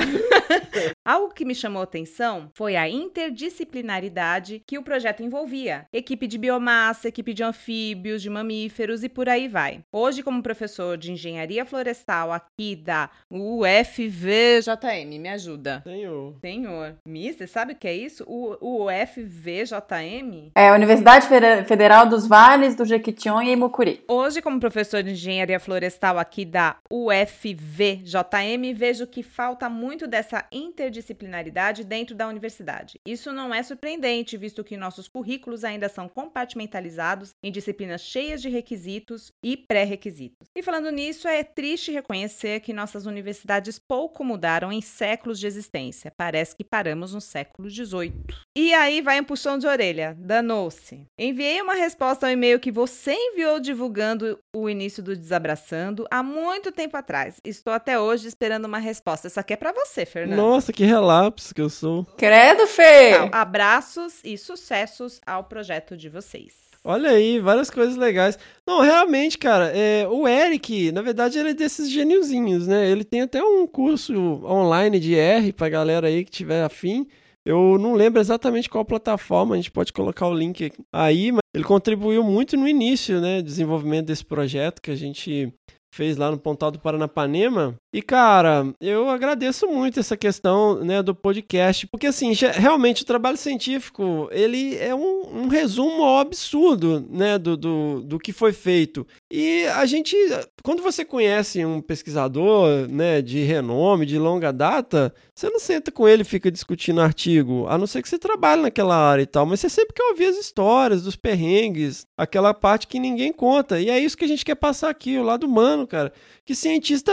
Algo que me chamou atenção foi a interdisciplinaridade que o projeto envolvia. Equipe de biomassa, equipe de anfíbios, de mamíferos e por aí vai. Hoje, como professor de engenharia florestal aqui da UFVJM, me ajuda. Senhor. Senhor, Mi, você sabe o que é isso? O, o UFVJM? É a Universidade Federal dos Vales do Jequitinhonha e Mucuri. Hoje, como professor de engenharia florestal aqui da UFVJM, vejo que falta muito dessa interdisciplinaridade dentro da universidade. Isso não é surpreendente, visto que nossos currículos ainda são compartimentalizados em disciplinas cheias de requisitos e pré-requisitos. E falando nisso, é triste reconhecer que nossas universidades pouco mudaram em séculos de existência. Parece que paramos no século XVIII. E aí vai um puxão de orelha. Danou-se. Enviei uma resposta ao e-mail que você enviou divulgando o início do Desabraçando há muito tempo atrás. Estou até hoje esperando uma resposta. Essa aqui é pra você, Fernando. Nossa, que relapso que eu sou. Credo, Fê! Então, abraços e sucessos ao projeto de vocês. Olha aí, várias coisas legais. Não, realmente, cara, é, o Eric, na verdade, ele é desses geniozinhos, né? Ele tem até um curso online de R pra galera aí que tiver afim. Eu não lembro exatamente qual plataforma, a gente pode colocar o link aí, mas ele contribuiu muito no início, né? Desenvolvimento desse projeto que a gente fez lá no Pontal do Paranapanema. E, cara, eu agradeço muito essa questão né, do podcast, porque, assim, realmente o trabalho científico, ele é um, um resumo absurdo, né, do, do, do que foi feito. E a gente, quando você conhece um pesquisador, né, de renome, de longa data, você não senta com ele e fica discutindo artigo, a não ser que você trabalhe naquela área e tal, mas você sempre quer ouvir as histórias dos perrengues, aquela parte que ninguém conta. E é isso que a gente quer passar aqui, o lado humano, cara. Que cientista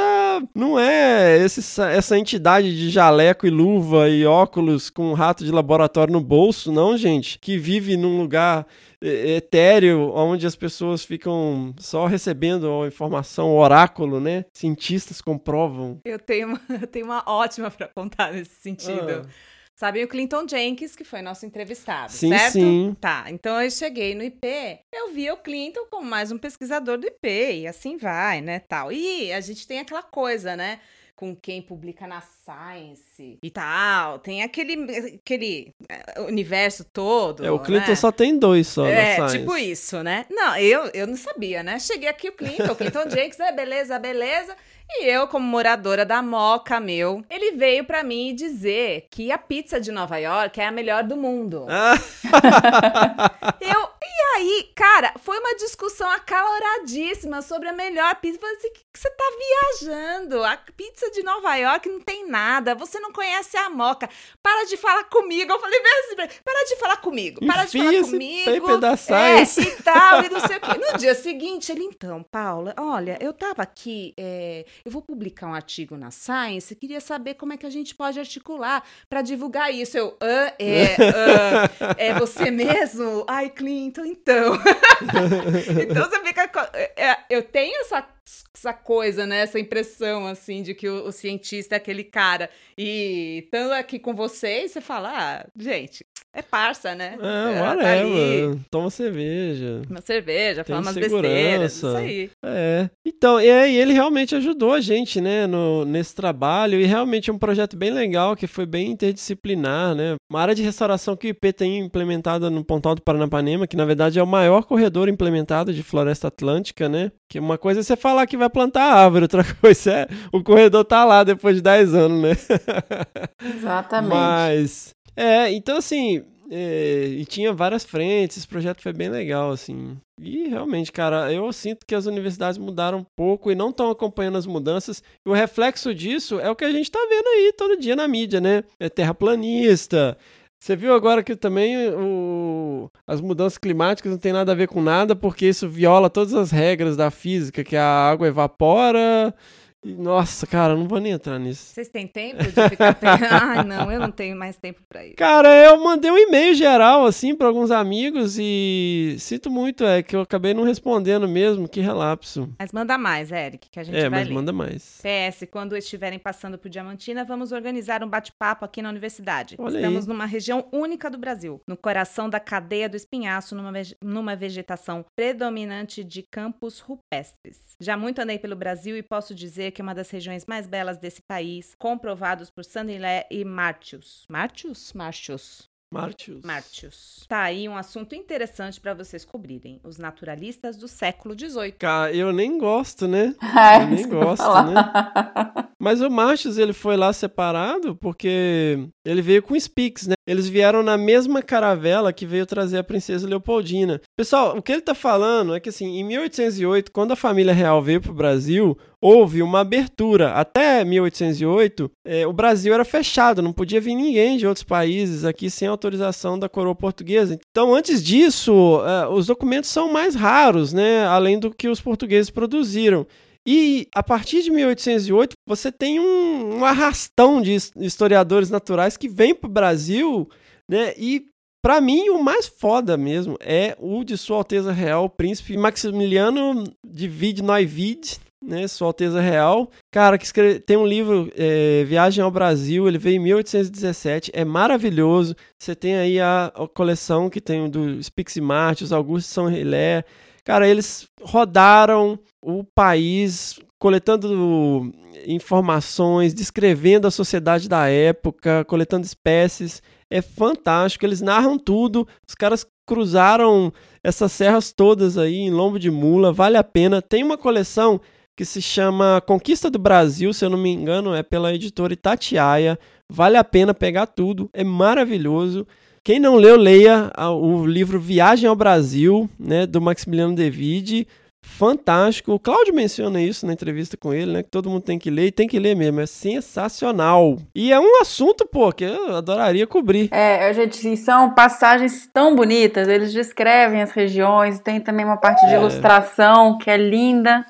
não é esse- essa entidade de jaleco e luva e óculos com um rato de laboratório no bolso, não, gente. Que vive num lugar é, etéreo, onde as pessoas ficam só recebendo a informação, o oráculo, né? Cientistas comprovam. Eu tenho uma, eu tenho uma ótima para contar nesse sentido. Ah. Sabem o Clinton Jenkins, que foi nosso entrevistado, Sim, certo? sim. Tá, então eu cheguei no IP, eu vi o Clinton como mais um pesquisador do IP, e assim vai, né, tal. E a gente tem aquela coisa, né, com quem publica na Science e tal, tem aquele, aquele eh, universo todo, É, o Clinton né? só tem dois só É, na Science. tipo isso, né? Não, eu, eu não sabia, né? Cheguei aqui, o Clinton, o Clinton Jenkins, né? Beleza, beleza. E eu, como moradora da Moca, meu, ele veio pra mim dizer que a pizza de Nova York é a melhor do mundo. Ah, Eu, aí, cara, foi uma discussão acaloradíssima sobre a melhor pizza. Eu falei assim, que, que você tá viajando? A pizza de Nova York não tem nada. Você não conhece a Moca. Para de falar comigo. Eu falei para de falar comigo. Para de falar esse comigo. é, Science. e tal, e não sei o quê. No dia seguinte, ele, então, Paula, olha, eu tava aqui, é, eu vou publicar um artigo na Science, queria saber como é que a gente pode articular para divulgar isso. Eu, "Hã? é, hã, é você mesmo? Ai, Clinton, então. então você fica. co- é, eu tenho essa, essa coisa, né? Essa impressão, assim, de que o, o cientista é aquele cara. E estando aqui com vocês, você fala, ah, gente, é parça, né? é, tá ali, whatever. Toma cerveja. uma cerveja, Tem fala umas besteiras, isso aí. É. Então, e aí ele realmente ajudou a gente, né, no, nesse trabalho. E realmente é um projeto bem legal, que foi bem interdisciplinar, né? Uma área de restauração que o IP tem implementada no Pontal do Paranapanema, que na verdade é o maior corredor implementado de floresta atlântica, né? Que uma coisa é você falar que vai plantar árvore, outra coisa é o corredor tá lá depois de 10 anos, né? Exatamente. Mas, é, então assim, é, e tinha várias frentes, esse projeto foi bem legal, assim. E realmente, cara, eu sinto que as universidades mudaram um pouco e não estão acompanhando as mudanças. E o reflexo disso é o que a gente tá vendo aí todo dia na mídia, né? É terraplanista. Você viu agora que também o, as mudanças climáticas não tem nada a ver com nada, porque isso viola todas as regras da física, que a água evapora. Nossa, cara, eu não vou nem entrar nisso. Vocês têm tempo de ficar? Ai, não, eu não tenho mais tempo pra isso. Cara, eu mandei um e-mail geral, assim, pra alguns amigos e sinto muito, é que eu acabei não respondendo mesmo, que relapso. Mas manda mais, Eric, que a gente É, vai mas ler. manda mais. PS, quando estiverem passando por Diamantina, vamos organizar um bate-papo aqui na universidade. Olha Estamos aí. numa região única do Brasil, no coração da cadeia do espinhaço, numa, numa vegetação predominante de campos rupestres. Já muito andei pelo Brasil e posso dizer que é uma das regiões mais belas desse país, comprovados por Sandilé e Martius. Martius? Martius. Martius. Martius. Tá aí um assunto interessante para vocês cobrirem. Os naturalistas do século XVIII. Cara, eu nem gosto, né? É, Eu nem eu ia gosto, falar. né? Mas o Martius, ele foi lá separado porque ele veio com Spix, né? Eles vieram na mesma caravela que veio trazer a princesa Leopoldina. Pessoal, o que ele tá falando é que assim, em 1808, quando a família real veio pro Brasil, houve uma abertura. Até 1808, eh, o Brasil era fechado, não podia vir ninguém de outros países aqui sem autorização da coroa portuguesa. Então, antes disso, eh, os documentos são mais raros, né? Além do que os portugueses produziram. E a partir de 1808, você tem um, um arrastão de his- historiadores naturais que vem para o Brasil, né? E para mim, o mais foda mesmo é o de Sua Alteza Real, o Príncipe Maximiliano de Neuwied, né? Sua Alteza Real. Cara, que escreve, tem um livro, é, Viagem ao Brasil, ele veio em 1817, é maravilhoso. Você tem aí a, a coleção que tem do Spix Martius, Augusto São Hilé. Cara, eles rodaram o país coletando informações, descrevendo a sociedade da época, coletando espécies. É fantástico, eles narram tudo. Os caras cruzaram essas serras todas aí em lombo de mula, vale a pena. Tem uma coleção que se chama Conquista do Brasil, se eu não me engano, é pela editora Itatiaia. Vale a pena pegar tudo, é maravilhoso. Quem não leu, leia o livro Viagem ao Brasil, né, do Maximiliano Devide. Fantástico. O Cláudio menciona isso na entrevista com ele, né? Que todo mundo tem que ler e tem que ler mesmo. É sensacional. E é um assunto, pô, que eu adoraria cobrir. É, gente, são passagens tão bonitas, eles descrevem as regiões, tem também uma parte de É. ilustração que é linda.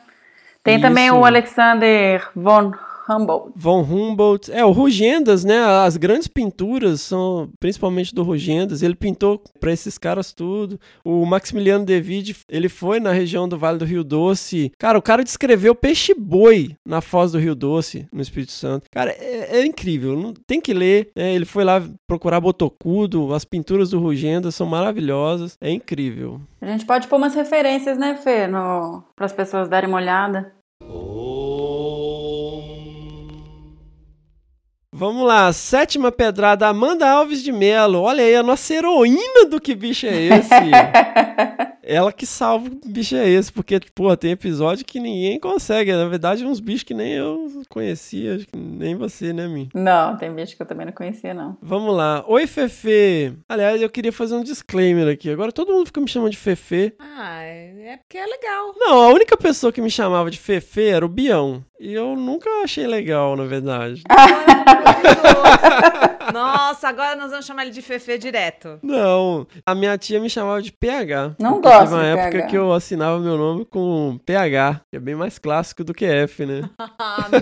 Tem também Isso. o Alexander von Humboldt. Von Humboldt. É, o Rugendas, né? As grandes pinturas são principalmente do Rugendas. Ele pintou para esses caras tudo. O Maximiliano David, ele foi na região do Vale do Rio Doce. Cara, o cara descreveu peixe-boi na foz do Rio Doce, no Espírito Santo. Cara, é, é incrível. Não, tem que ler. né? Ele foi lá procurar Botocudo. As pinturas do Rugendas são maravilhosas. É incrível. A gente pode pôr umas referências, né, Fê, no... para as pessoas darem uma olhada. Vamos lá, sétima pedrada, Amanda Alves de Melo. Olha aí, a nossa heroína do Que Bicho é Esse? Ela que salva o bicho é esse, porque, pô, tem episódio que ninguém consegue. Na verdade, uns bichos que nem eu conhecia, acho que nem você, né, Mi? Não, tem bicho que eu também não conhecia, não. Vamos lá. Oi, Fefe. Aliás, eu queria fazer um disclaimer aqui. Agora todo mundo fica me chamando de Fefe. Ah, é porque é legal. Não, a única pessoa que me chamava de Fefe era o Bião. E eu nunca achei legal, na verdade. Nossa, agora nós vamos chamar ele de Fefe direto. Não, a minha tia me chamava de PH. Não gosto Teve uma de época PH. que eu assinava meu nome com PH, que é bem mais clássico do que F, né?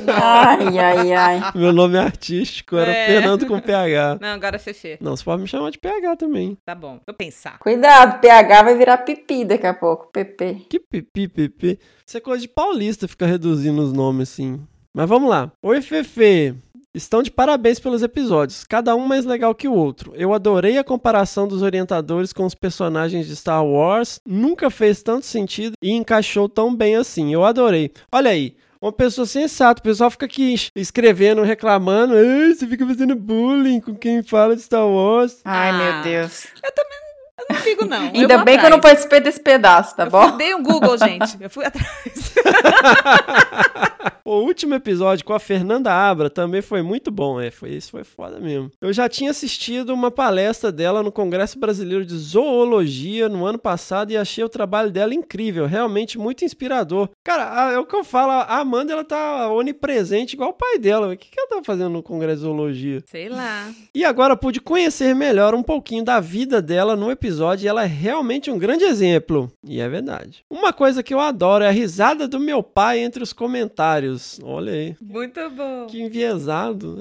Ai, ai, ai. meu nome artístico era É. Fernando com PH. Não, agora é Fefe. Não, você pode me chamar de PH também. Tá bom, vou pensar. Cuidado, PH vai virar pipi daqui a pouco, PP. Que pipi, pipi. Isso é coisa de paulista ficar reduzindo os nomes assim. Mas vamos lá. Oi, Fefe. Estão de parabéns pelos episódios, cada um mais legal que o outro. Eu adorei a comparação dos orientadores com os personagens de Star Wars, nunca fez tanto sentido e encaixou tão bem assim. Eu adorei. Olha aí, uma pessoa sensata, o pessoal fica aqui escrevendo, reclamando, você fica fazendo bullying com quem fala de Star Wars. Ai, Ah. meu Deus. Eu não ligo, não. Ainda bem que eu não atrás. participei desse pedaço, tá Eu bom? dei um Google, gente. Eu fui atrás. O último episódio com a Fernanda Abra também foi muito bom, é, foi, isso foi foda mesmo. Eu já tinha assistido uma palestra dela no Congresso Brasileiro de Zoologia no ano passado e achei o trabalho dela incrível, realmente muito inspirador. Cara, é o que eu falo, a Amanda ela tá onipresente igual o pai dela. O que, que ela tá fazendo no Congresso de Zoologia? Sei lá. E agora pude conhecer melhor um pouquinho da vida dela no episódio e ela é realmente um grande exemplo. E é verdade. Uma coisa que eu adoro é a risada do meu pai entre os comentários. Olha aí. Muito bom. Que enviesado.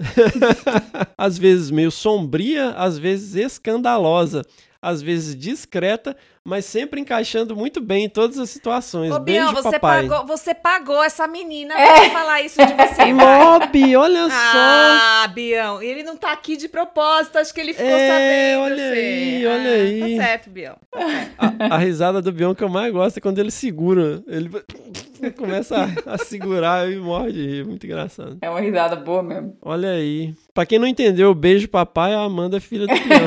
às vezes meio sombria, às vezes escandalosa, às vezes discreta, mas sempre encaixando muito bem em todas as situações. Ô, Beijo, Bião, você papai. pagou, você pagou essa menina É. pra falar isso de você. Mob, olha só. Ah, Bião, ele não tá aqui de propósito, acho que ele ficou É, sabendo. olha Fê. aí, olha Ah, aí. Tá certo, Bião. A, a risada do Bion que eu mais gosto é quando ele segura. Ele começa a, a segurar e morre de rir. Muito engraçado. É uma risada boa mesmo. Olha aí. Pra quem não entendeu, beijo papai, a Amanda é filha do Bion.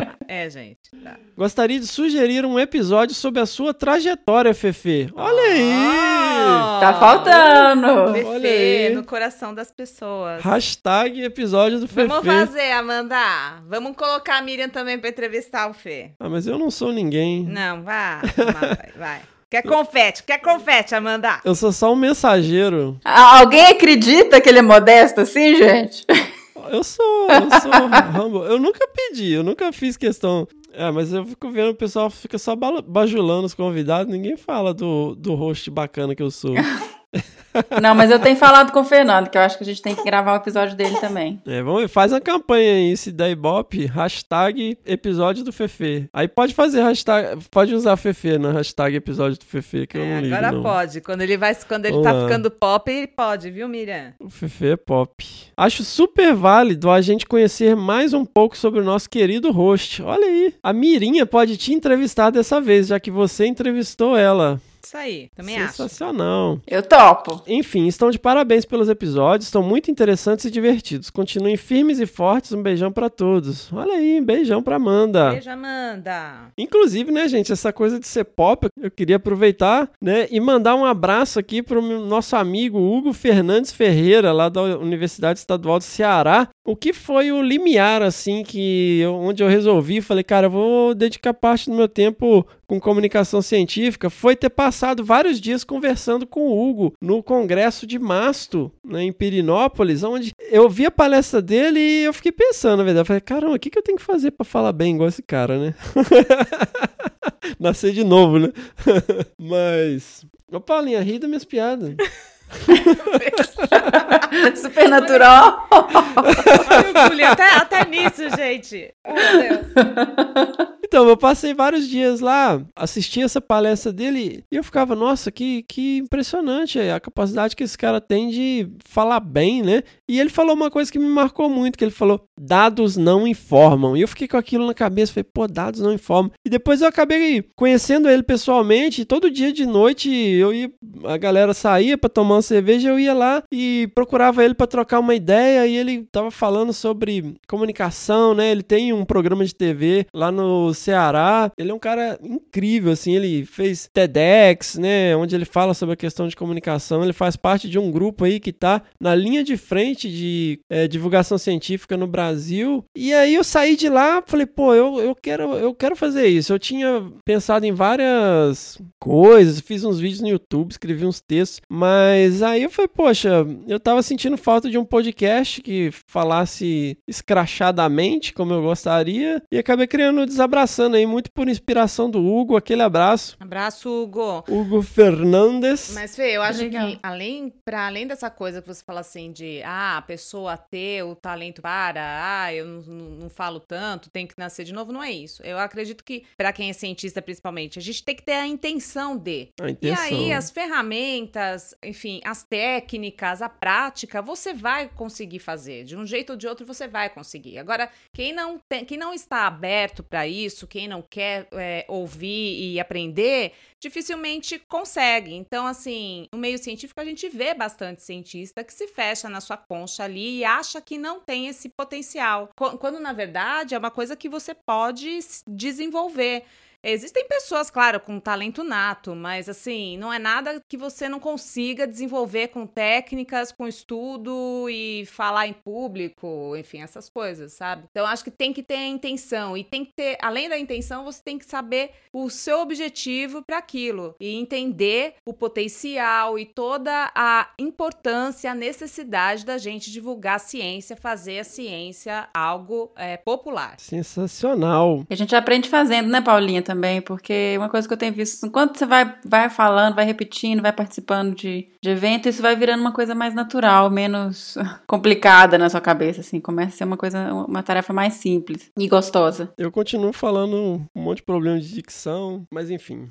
É, gente. Tá. Gostaria de sugerir um episódio sobre a sua trajetória, Fefe. Olha aí! Ah, Tá faltando. Fefe, Olha aí. no coração das pessoas. Hashtag episódio do Fefe. Vamos fazer, Amanda. Vamos colocar a Miriam também pra entrevistar o Fê. Ah, mas eu não sou ninguém. Não, vá. vai, vai. Quer confete? Quer confete, Amanda? Eu sou só um mensageiro. Alguém acredita que ele é modesto assim, gente? Eu sou, eu sou humble. Eu nunca pedi, eu nunca fiz questão. É, mas eu fico vendo o pessoal fica só bajulando os convidados, ninguém fala do, do host bacana que eu sou. Não, mas eu tenho falado com o Fernando, que eu acho que a gente tem que gravar o episódio dele também. É, vamos ver, faz uma campanha aí, se der ibope, hashtag episódio do Fefe. Aí pode fazer hashtag, pode usar Fefe na hashtag episódio do Fefe, que eu É, não ligo agora não. pode. Quando ele vai, quando ele tá ficando pop, ele pode, viu, Miriam? O Fefe é pop. Acho super válido a gente conhecer mais um pouco sobre o nosso querido host. Olha aí, a Mirinha pode te entrevistar dessa vez, já que você entrevistou ela. Isso aí, também acho. Sensacional. Eu topo. Enfim, estão de parabéns pelos episódios, estão muito interessantes e divertidos. Continuem firmes e fortes, um beijão pra todos. Olha aí, um beijão pra Amanda. Beijo, Amanda. Inclusive, né, gente, essa coisa de ser pop, eu queria aproveitar, né, e mandar um abraço aqui pro nosso amigo Hugo Fernandes Ferreira, lá da Universidade Estadual do Ceará. O que foi o limiar, assim, que eu- onde eu resolvi, falei, cara, eu vou dedicar parte do meu tempo com comunicação científica, foi ter passado vários dias conversando com o Hugo no congresso de Masto, né, em Pirinópolis, onde eu vi a palestra dele e eu fiquei pensando, na verdade, eu falei, caramba, o que, que eu tenho que fazer pra falar bem igual esse cara, né? Nascer de novo, né? Mas. Ô, Paulinha, ri das minhas piadas. Supernatural. Olha até, até nisso, gente. Oh, meu Deus. Então, eu passei vários dias lá, assisti essa palestra dele e eu ficava, nossa, que, que impressionante a capacidade que esse cara tem de falar bem, né? E ele falou uma coisa que me marcou muito, que ele falou, dados não informam. E eu fiquei com aquilo na cabeça, falei, pô, dados não informam. E depois eu acabei conhecendo ele pessoalmente, e todo dia de noite eu ia, a galera saía para tomar uma cerveja, eu ia lá e procurava ele para trocar uma ideia, e ele tava falando sobre comunicação, né? Ele tem um programa de TV lá no Ceará. Ele é um cara incrível, assim, ele fez TEDx, né, onde ele fala sobre a questão de comunicação. Ele faz parte de um grupo aí que tá na linha de frente de é, divulgação científica no Brasil. E aí eu saí de lá, falei, pô, eu, eu, quero, eu quero fazer isso. Eu tinha pensado em várias coisas, fiz uns vídeos no YouTube, escrevi uns textos, mas aí eu falei, poxa, eu tava sentindo falta de um podcast que falasse escrachadamente, como eu gostaria, e acabei criando o Desabraçando aí, muito por inspiração do Hugo. Aquele abraço. Abraço, Hugo. Hugo Fernandes. Mas, Fê, eu acho Legal. que além, para além dessa coisa que você fala assim de ah, a pessoa ter o talento para, ah, eu não, não, falo tanto, tem que nascer de novo, não é isso. Eu acredito que, para quem é cientista principalmente, a gente tem que ter a intenção de. A E intenção. aí, as ferramentas, enfim, as técnicas, a prática, você vai conseguir fazer. De um jeito ou de outro, você vai conseguir. Agora, quem não, tem, quem não está aberto para isso, quem não quer é, ouvir e aprender, dificilmente consegue. Então, assim, no meio científico, a gente vê bastante cientista que se fecha na sua concha ali e acha que não tem esse potencial. Qu- Quando, na verdade, é uma coisa que você pode desenvolver. Existem pessoas, claro, com talento nato, mas assim, não é nada que você não consiga desenvolver com técnicas, com estudo e falar em público, enfim, essas coisas, sabe? Então, acho que tem que ter a intenção e tem que ter, além da intenção, você tem que saber o seu objetivo para aquilo e entender o potencial e toda a importância, a necessidade da gente divulgar a ciência, fazer a ciência algo é, popular. Sensacional. E a gente aprende fazendo, né, Paulinha, também, porque uma coisa que eu tenho visto, enquanto você vai, vai falando, vai repetindo, vai participando de, de evento, isso vai virando uma coisa mais natural, menos complicada na sua cabeça, assim, começa a ser uma coisa, uma tarefa mais simples e gostosa. Eu continuo falando um monte de problema de dicção, mas enfim.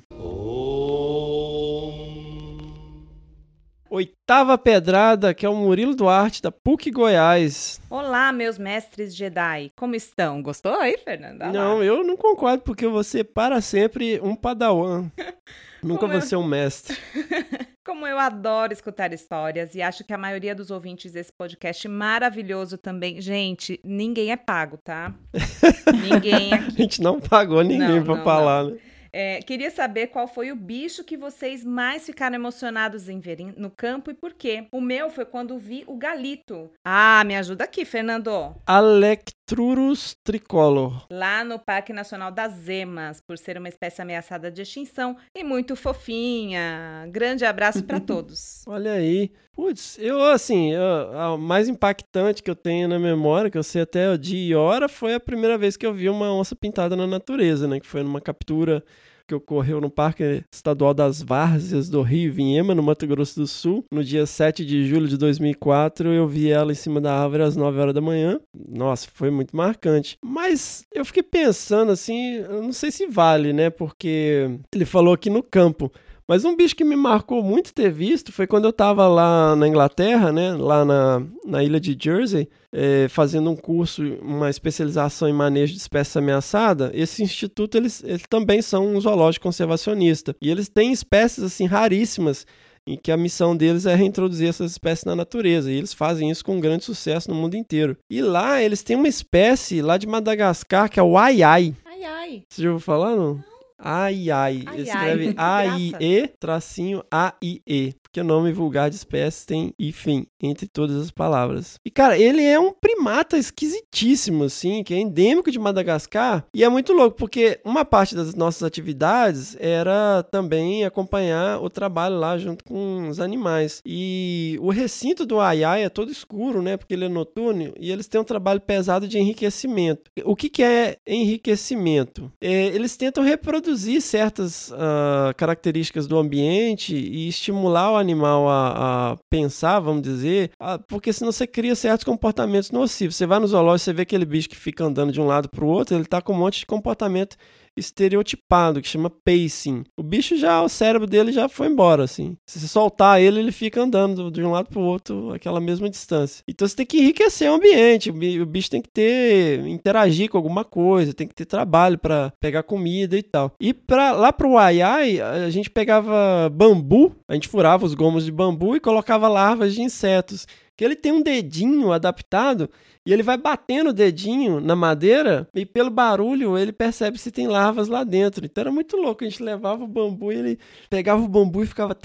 Oitava pedrada, que é o Murilo Duarte, da PUC Goiás. Olá, meus mestres Jedi, como estão? Gostou aí, Fernanda? Não, eu não concordo, porque você para sempre um padawan. Nunca Como eu- você é um mestre. Como eu adoro escutar histórias e acho que a maioria dos ouvintes desse podcast maravilhoso também. Gente, ninguém é pago, tá? ninguém A aqui. gente não pagou ninguém Não, pra não, falar, né? É, queria saber qual foi o bicho que vocês mais ficaram emocionados em ver no campo e por quê. O meu foi quando vi o galito. Ah, me ajuda aqui, Fernando. Alectrurus tricolor. Lá no Parque Nacional das Emas, por ser uma espécie ameaçada de extinção e muito fofinha. Grande abraço para todos. Olha aí. Putz, eu, assim, eu- a mais impactante que eu tenho na memória, que eu sei até o dia e hora, foi a primeira vez que eu vi uma onça pintada na natureza, né? Que foi numa captura que ocorreu no Parque Estadual das Várzeas do Rio Vinhema, no Mato Grosso do Sul. No dia 7 de julho de 2004, eu vi ela em cima da árvore às 9 horas da manhã. Nossa, foi muito marcante. Mas eu fiquei pensando assim, eu não sei se vale, né? Porque ele falou aqui no campo. Mas um bicho que me marcou muito ter visto foi quando eu tava lá na Inglaterra, né? Lá na, na ilha de Jersey, eh, fazendo um curso, uma especialização em manejo de espécies ameaçadas. Esse instituto, eles, eles também são um zoológico conservacionista. E eles têm espécies, assim, raríssimas em que a missão deles é reintroduzir essas espécies na natureza. E eles fazem isso com grande sucesso no mundo inteiro. E lá eles têm uma espécie lá de Madagascar que é o ai-ai. Ai, ai. Você já ouviu falar, não? Ai, ai. Ai, Escreve A-I-E, tracinho A-I-E. Porque o nome vulgar de espécie tem hífen entre todas as palavras. E, cara, ele é um primata esquisitíssimo, assim, que é endêmico de Madagascar. E é muito louco, porque uma parte das nossas atividades era também acompanhar o trabalho lá junto com os animais. E o recinto do ai, ai é todo escuro, né? Porque ele é noturno. E eles têm um trabalho pesado de enriquecimento. O que, que é enriquecimento? É, eles tentam reproduzir reproduzir certas uh, características do ambiente e estimular o animal a, a pensar, vamos dizer, uh, porque senão você cria certos comportamentos nocivos. Você vai no zoológico, você vê aquele bicho que fica andando de um lado para o outro, ele está com um monte de comportamento estereotipado, que chama pacing. O bicho já, o cérebro dele já foi embora, assim. Se você soltar ele, ele fica andando de um lado pro outro, aquela mesma distância. Então você tem que enriquecer o ambiente. O bicho tem que ter, interagir com alguma coisa, tem que ter trabalho para pegar comida e tal. E pra, lá pro Waiai, a gente pegava bambu, a gente furava os gomos de bambu e colocava larvas de insetos. Que ele tem um dedinho adaptado e ele vai batendo o dedinho na madeira e pelo barulho ele percebe se tem larvas lá dentro. Então era muito louco. A gente levava o bambu e ele pegava o bambu e ficava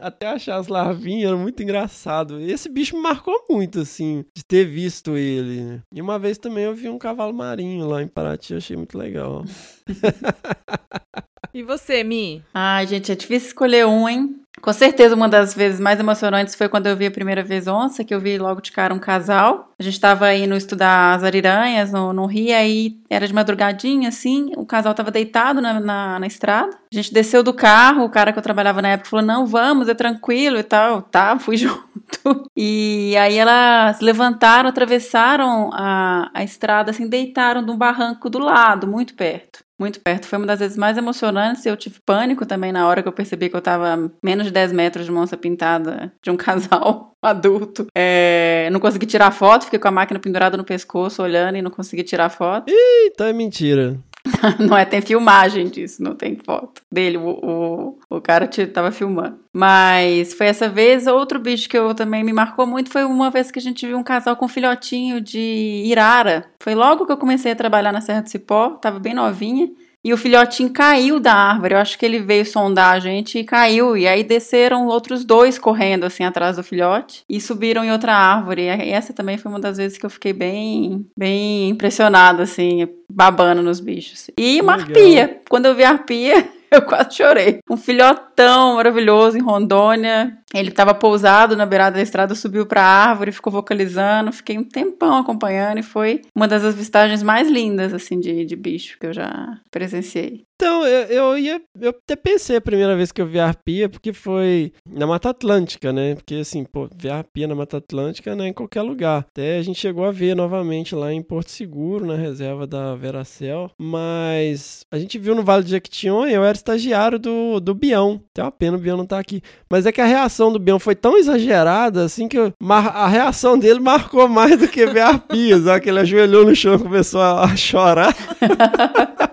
até achar as larvinhas, era muito engraçado. Esse bicho me marcou muito, assim, de ter visto ele. E uma vez também eu vi um cavalo marinho lá em Paraty, achei muito legal. e você, Mi? Ai, gente, é difícil escolher um, hein? Com certeza, uma das vezes mais emocionantes foi quando eu vi a primeira vez onça, que eu vi logo de cara um casal. A gente estava indo estudar as ariranhas no, no rio, aí era de madrugadinha, assim, o casal estava deitado na, na, na, estrada. A gente desceu do carro, o cara que eu trabalhava na época falou, não, vamos, é tranquilo e tal. Tá, fui junto. E aí elas levantaram, atravessaram a, a estrada, assim, deitaram num barranco do lado, muito perto muito perto. Foi uma das vezes mais emocionantes. Eu tive pânico também na hora que eu percebi que eu tava menos de 10 metros de onça pintada de um casal adulto. É, não consegui tirar foto, fiquei com a máquina pendurada no pescoço, olhando e não consegui tirar foto. Eita, é mentira. não é, tem filmagem disso, não tem foto dele. O, o, o cara tava filmando. Mas foi essa vez. Outro bicho que eu também me marcou muito foi uma vez que a gente viu um casal com um filhotinho de irara. Foi logo que eu comecei a trabalhar na Serra do Cipó, tava bem novinha. E o filhotinho caiu da árvore. Eu acho que ele veio sondar a gente e caiu. E aí desceram outros dois correndo assim atrás do filhote e subiram em outra árvore. E essa também foi uma das vezes que eu fiquei bem, bem impressionada, assim, babando nos bichos. E uma arpia. Quando eu vi a arpia, eu quase chorei. Um filhotão maravilhoso em Rondônia. Ele estava pousado na beirada da estrada, subiu para a árvore, ficou vocalizando. Fiquei um tempão acompanhando e foi uma das avistagens mais lindas, assim, de, de bicho que eu já presenciei. Então, eu, eu ia. Eu até pensei a primeira vez que eu vi a arpia, porque foi na Mata Atlântica, né? Porque assim, pô, ver a arpia na Mata Atlântica não é em qualquer lugar. Até a gente chegou a ver novamente lá em Porto Seguro, na reserva da Veracel. Mas a gente viu no Vale de Jequitinhonha, eu era estagiário do, do Bião. Tem uma pena o Bião não tá aqui. Mas é que a reação do Bião foi tão exagerada, assim, que eu, a reação dele marcou mais do que ver a arpia. Sabe? Que ele ajoelhou no chão e começou a, a chorar.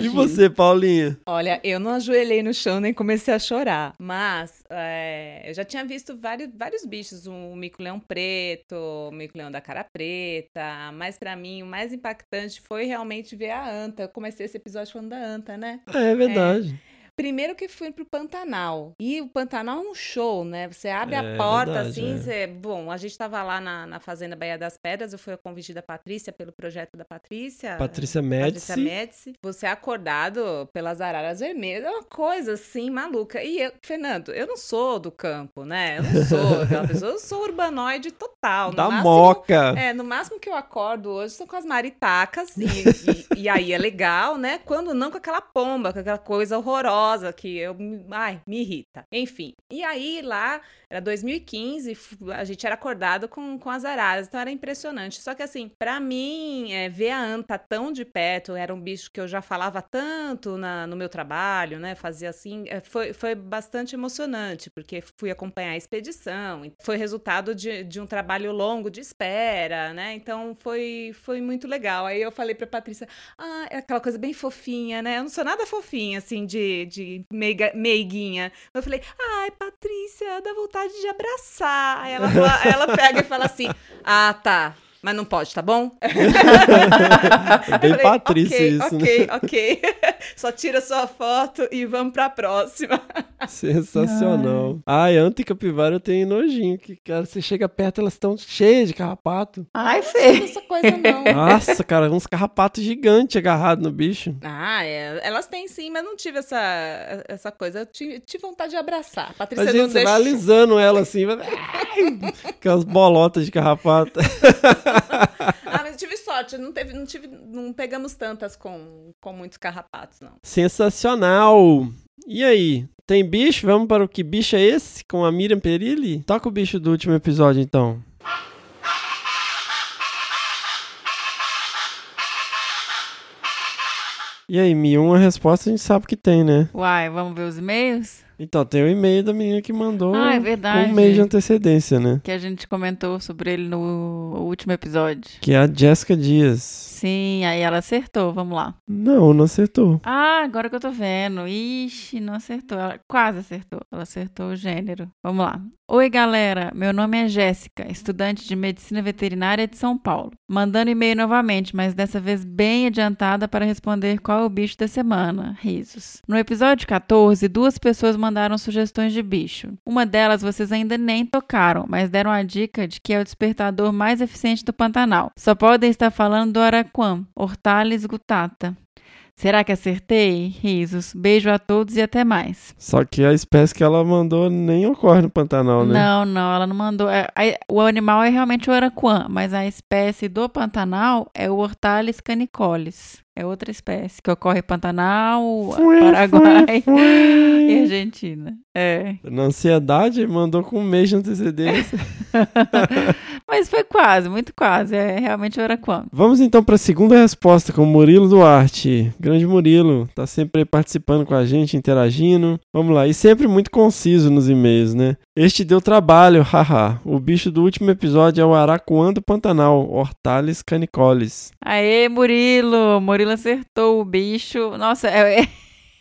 E você, Paulinha? Olha, eu não ajoelhei no chão nem comecei a chorar, mas é, eu já tinha visto vários, vários bichos, o mico-leão preto, o mico-leão da cara preta, mas para mim o mais impactante foi realmente ver a anta. Eu comecei esse episódio falando da anta, né? É, é verdade. É. Primeiro que fui pro Pantanal. E o Pantanal é um show, né? Você abre é, a porta, verdade, assim, é. você... Bom, a gente tava lá na, na Fazenda Baía das Pedras, eu fui a convite da Patrícia, pelo projeto da Patrícia. Patrícia Médici. Patrícia Médici. Você é acordado pelas araras vermelhas, é uma coisa, assim, maluca. E eu, Fernando, eu não sou do campo, né? Eu não sou aquela pessoa, eu sou urbanoide total. No da máximo, moca. É, no máximo que eu acordo hoje são com as maritacas, e, e, e aí é legal, né? Quando não com aquela pomba, com aquela coisa horrorosa que eu, ai, me irrita. Enfim, e aí lá era 2015, a gente era acordado com, com as araras, então era impressionante. Só que assim, para mim, é, ver a anta tão de perto, era um bicho que eu já falava tanto na, no meu trabalho, né? Fazia assim, é, foi, foi bastante emocionante, porque fui acompanhar a expedição, foi resultado de, de um trabalho longo de espera, né? Então foi, foi muito legal. Aí eu falei pra Patrícia, ah, é aquela coisa bem fofinha, né? Eu não sou nada fofinha, assim, de, de meiga, meiguinha. Eu falei, ai, Patrícia, dá vontade de abraçar. Aí ela, ela pega e fala assim: Ah, tá. Mas não pode, tá bom? é bem falei, Patrícia okay, isso, Ok, né? ok. Só tira sua foto e vamos pra próxima. Sensacional. Ai, anta e capivara eu tenho nojinho. Que, cara, você chega perto, elas estão cheias de carrapato. Ai, Fê. Essa coisa não. Nossa, cara, uns carrapatos gigantes agarrados no bicho. Ah, é, elas têm sim, mas não tive essa, essa coisa. Eu tive, tive vontade de abraçar. Patrícia Imagina, não você deixou. vai alisando ela assim, vai... aquelas bolotas de carrapato. Ah, mas eu tive sorte, não, teve, não, tive, não pegamos tantas com, com muitos carrapatos, não. Sensacional! E aí, tem bicho? Vamos para o que bicho é esse? Com a Miriam Perilli? Toca o bicho do último episódio, então. E aí, Mi, uma resposta a gente sabe que tem, né? Uai, vamos ver os e-mails? Então, tem o e-mail da menina que mandou Ah, é verdade. com um mês de antecedência, né? Que a gente comentou sobre ele no último episódio. Que é a Jéssica Dias. Sim, aí ela acertou, vamos lá. Não, não acertou. Ah, agora que eu tô vendo. Ixi, não acertou. Ela quase acertou. Ela acertou o gênero. Vamos lá. Oi, galera. Meu nome é Jéssica, estudante de Medicina Veterinária de São Paulo. Mandando e-mail novamente, mas dessa vez bem adiantada para responder qual é o bicho da semana. Risos. No episódio 14, duas pessoas mandaram sugestões de bicho. Uma delas vocês ainda nem tocaram, mas deram a dica de que é o despertador mais eficiente do Pantanal. Só podem estar falando do Araquam, Hortalis gutata. Será que acertei? Risos. Beijo a todos e até mais. Só que a espécie que ela mandou nem ocorre no Pantanal, né? Não, não, ela não mandou. É, o animal é realmente o araquã, mas a espécie do Pantanal é o Hortalis canicolis. É outra espécie que ocorre em Pantanal, Fui, Paraguai fui, fui. e Argentina. É. Na ansiedade, mandou com um mês de antecedência. mas foi quase, muito quase. É realmente o araquã. Vamos então para a segunda resposta com o Murilo Duarte. Grande Murilo, tá sempre participando com a gente, interagindo. Vamos lá, e sempre muito conciso nos e-mails, né? Este deu trabalho, haha. O bicho do último episódio é o Aracuã do Pantanal, Hortalis canicolis. Aê, Murilo! Murilo acertou o bicho. Nossa, é-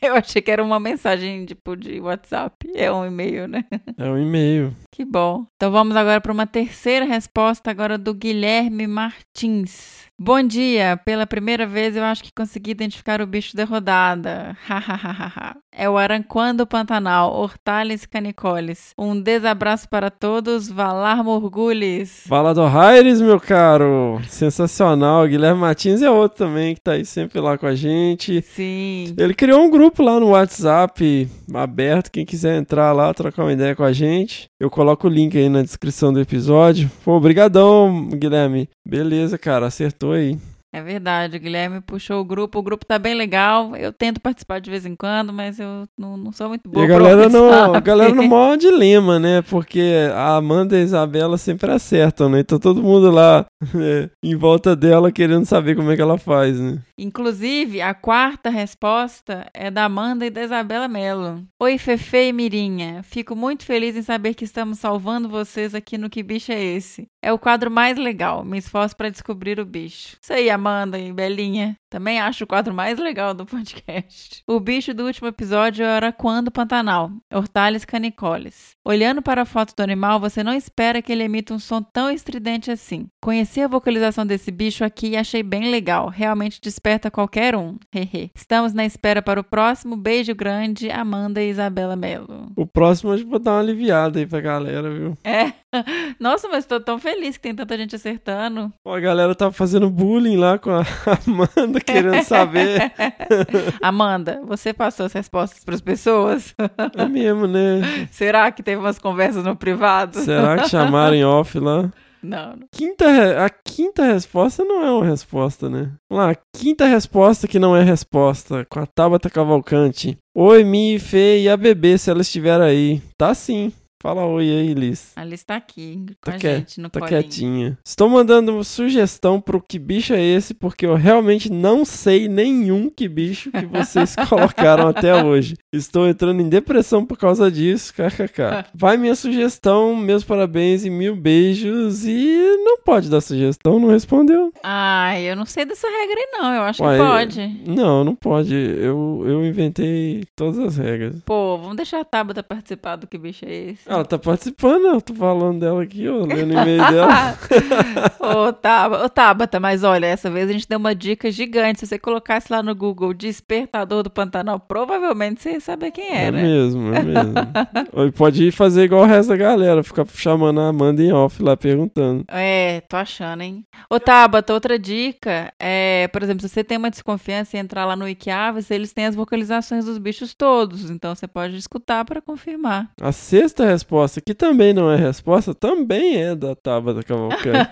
eu achei que era uma mensagem tipo de WhatsApp. É um e-mail, né? É um e-mail. Que bom. Então vamos agora para uma terceira resposta agora do Guilherme Martins. Bom dia. Pela primeira vez eu acho que consegui identificar o bicho da rodada. Hahaha. é o aranquã do Pantanal, Hortalis canicolis. Um desabraço para todos. Valar Morgulis. Fala do Raires, meu caro. Sensacional. Guilherme Martins é outro também que tá aí sempre lá com a gente. Sim. Ele criou um grupo lá no WhatsApp aberto. Quem quiser entrar lá, trocar uma ideia com a gente. Eu coloco o link aí na descrição do episódio. Pô, brigadão, Guilherme. Beleza, cara. Acertou aí. É verdade, o Guilherme puxou o grupo. O grupo tá bem legal. Eu tento participar de vez em quando, mas eu não, não sou muito E boa. a pra galera, sabe? a galera no maior dilema, né? Porque a Amanda e a Isabela sempre acertam, né? Então todo mundo lá é, em volta dela querendo saber como é que ela faz, né? Inclusive, a quarta resposta é da Amanda e da Isabela Mello. Oi, Fefe e Mirinha. Fico muito feliz em saber que estamos salvando vocês aqui no Que Bicho é Esse? É o quadro mais legal. Me esforço para descobrir o bicho. Isso aí, Amanda e Belinha. Também acho o quadro mais legal do podcast. O bicho do último episódio era quando Pantanal, Hortalis canicolis. Olhando para a foto do animal, você não espera que ele emita um som tão estridente assim. Conheci a vocalização desse bicho aqui e achei bem legal. Realmente desperta qualquer um. Hehe. Estamos na espera para o próximo. Beijo grande, Amanda e Isabela Mello. O próximo eu vou dar uma aliviada aí pra galera, viu? É. Nossa, mas tô tão feliz que tem tanta gente acertando. Pô, a galera tá fazendo bullying lá com a Amanda, querendo saber. Amanda, você passou as respostas para as pessoas? É mesmo, né? Será que teve umas conversas no privado? Será que chamaram em off lá? Não, não. Quinta, a quinta resposta não é uma resposta, né? Vamos lá, quinta resposta que não é resposta, com a Tabata Cavalcante. Oi, Mi, Fê e a bebê, se ela estiver aí. Tá sim. Fala oi aí, Liz. A Liz tá aqui com Tá, a gente no tá colinho. quietinha. Estou mandando uma sugestão pro que bicho é esse, porque eu realmente não sei nenhum que bicho que vocês colocaram até hoje. Estou entrando em depressão por causa disso, kkk. Vai minha sugestão, meus parabéns e mil beijos. E não pode dar sugestão, não respondeu. Ai, eu não sei dessa regra aí não, eu acho Uai, que pode. Não, não pode. Eu, eu inventei todas as regras. Pô, vamos deixar a Tabata participar do que bicho é esse? Ela tá participando, eu tô falando dela aqui, ó, lendo e-mail dela. Ô, Tabata, ô, Tabata, mas olha, essa vez a gente deu uma dica gigante. Se você colocasse lá no Google Despertador do Pantanal, provavelmente você ia saber quem É era. mesmo, é mesmo. Ou pode ir fazer igual o resto da galera, ficar chamando a Amanda em off lá perguntando. É, tô achando, hein? Ô, Tabata, outra dica é, por exemplo, se você tem uma desconfiança e entrar lá no Wikiavis, eles têm as vocalizações dos bichos todos, então você pode escutar para confirmar. A sexta resposta, que também não é resposta, também é da Tabata Cavalcante.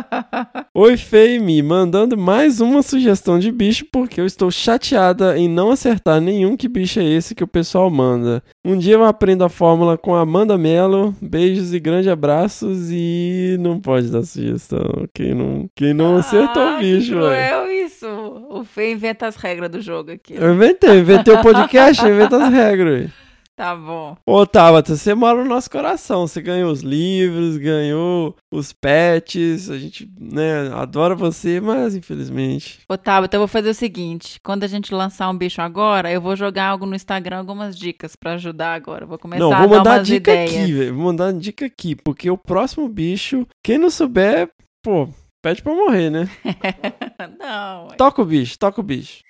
Oi, Feime, mandando mais uma sugestão de bicho porque eu estou chateada em não acertar nenhum que bicho é esse que o pessoal manda. Um dia eu aprendo a fórmula com a Amanda Mello. Beijos e grandes abraços e não pode dar sugestão. Quem não, quem não acertou o bicho, velho. É isso. O Fê inventa as regras do jogo aqui. Eu inventei, inventei o podcast, eu invento as regras. Tá bom. Ô, Tabata, você mora no nosso coração. Você ganhou os livros, ganhou os pets. A gente, né, adora você, mas infelizmente. Ô, Tabata, eu vou fazer o seguinte: quando a gente lançar um bicho agora, eu vou jogar algo no Instagram, algumas dicas pra ajudar agora. Eu Vou começar não, a vou dar mandar umas dica ideias. aqui, velho. Vou mandar dica aqui, porque o próximo bicho, quem não souber, pô, pede pra morrer, né? não. Toca o bicho, toca o bicho.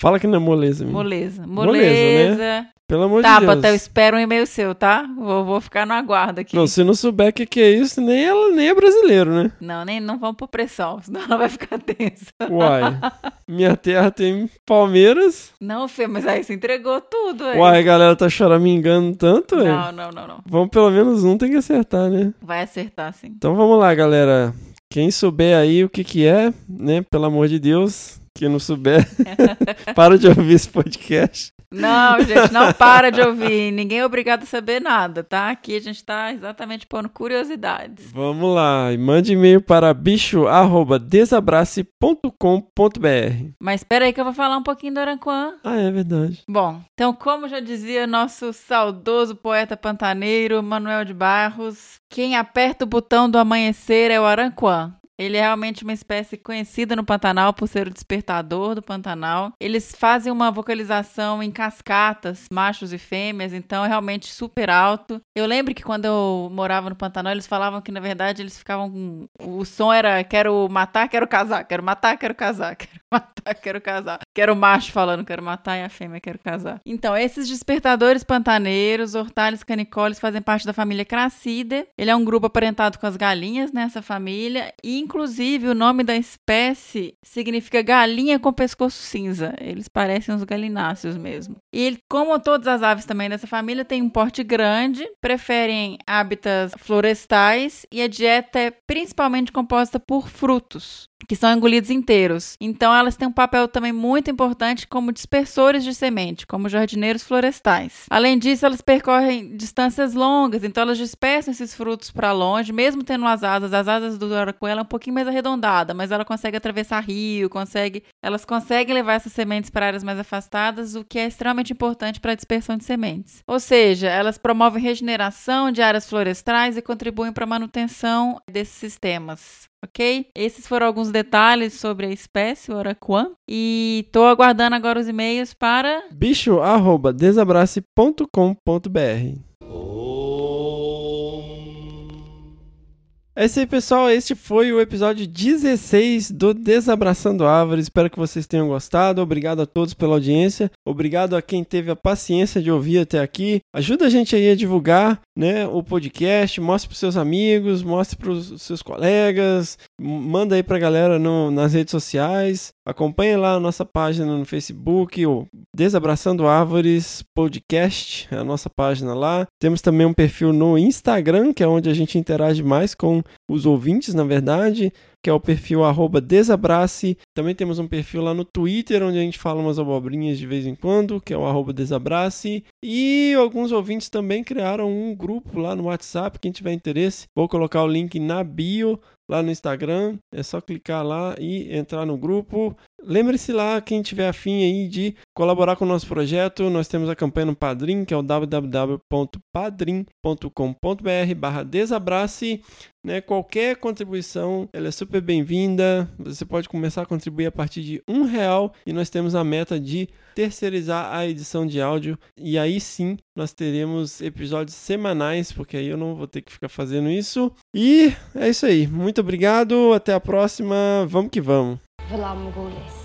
Fala que não é moleza, menino. Moleza. Moleza, Moleza. né? Pelo amor Tabata, de eu Deus. espero um e-mail seu, tá? Vou, vou ficar no aguardo aqui. Não, se não souber o que, que é isso, nem ela nem é brasileiro, né? Não, nem não vamos por pressão, senão ela vai ficar tensa. Uai. Minha terra tem Palmeiras. Não, Fê, mas aí você entregou tudo, ué. Uai, a galera tá choramingando tanto, velho. Não, não, não, não. Vamos pelo menos um tem que acertar, né? Vai acertar sim. Então vamos lá, galera. Quem souber aí o que que é, né? Pelo amor de Deus. Quem não souber, para de ouvir esse podcast. Não, gente, não para de ouvir. Ninguém é obrigado a saber nada, tá? Aqui a gente tá exatamente pondo curiosidades. Vamos lá. E mande e-mail para bicho.desabrace.com.br. Mas espera aí que eu vou falar um pouquinho do Aranquã. Ah, é verdade. Bom, então, como já dizia nosso saudoso poeta pantaneiro Manuel de Barros, quem aperta o botão do amanhecer é o Aranquã. Ele é realmente uma espécie conhecida no Pantanal por ser o despertador do Pantanal. Eles fazem uma vocalização em cascatas, machos e fêmeas, então é realmente super alto. Eu lembro que quando eu morava no Pantanal, eles falavam que na verdade eles ficavam com. O som era quero matar, quero casar, quero matar, quero casar, quero matar, quero casar. Quero o macho falando quero matar e a fêmea quero casar. Então, esses despertadores pantaneiros, hortales canicoles, fazem parte da família Cracida. Ele é um grupo aparentado com as galinhas nessa família. E, inclusive, o nome da espécie significa galinha com pescoço cinza. Eles parecem uns galináceos mesmo. E como todas as aves também dessa família, tem um porte grande, preferem hábitats florestais e a dieta é principalmente composta por frutos que são engolidos inteiros. Então, elas têm um papel também muito importante como dispersores de semente, como jardineiros florestais. Além disso, elas percorrem distâncias longas, então elas dispersam esses frutos para longe, mesmo tendo as asas. As asas do aracuela é um pouquinho mais arredondada, mas ela consegue atravessar rio, consegue, elas conseguem levar essas sementes para áreas mais afastadas, o que é extremamente importante para a dispersão de sementes. Ou seja, elas promovem regeneração de áreas florestais e contribuem para a manutenção desses sistemas ok? Esses foram alguns detalhes sobre a espécie, o araquã. E tô aguardando agora os e-mails para. bicho.desabrace.com.br É isso aí, pessoal. Este foi o episódio 16 do Desabraçando Árvores. Espero que vocês tenham gostado. Obrigado a todos pela audiência. Obrigado a quem teve a paciência de ouvir até aqui. Ajuda a gente aí a divulgar né, o podcast. Mostre para seus amigos, mostre para os seus colegas. Manda aí para a galera no- nas redes sociais. Acompanhe lá a nossa página no Facebook, o Desabraçando Árvores Podcast, é a nossa página lá. Temos também um perfil no Instagram, que é onde a gente interage mais com os ouvintes, na verdade, que é o perfil Desabrace. Também temos um perfil lá no Twitter, onde a gente fala umas abobrinhas de vez em quando, que é o Desabrace. E alguns ouvintes também criaram um grupo lá no WhatsApp, quem tiver interesse, vou colocar o link na bio lá no Instagram. É só clicar lá e entrar no grupo. Lembre-se lá, quem tiver afim aí de colaborar com o nosso projeto, nós temos a campanha no Padrim, que é o www.padrim.com.br barra desabrace. Né, qualquer contribuição ela é super bem-vinda. Você pode começar a contribuir a partir de um real e nós temos a meta de terceirizar a edição de áudio e aí sim nós teremos episódios semanais, porque aí eu não vou ter que ficar fazendo isso. E é isso aí. Muito obrigado, até a próxima. Vamos que vamos. Pelamgulis.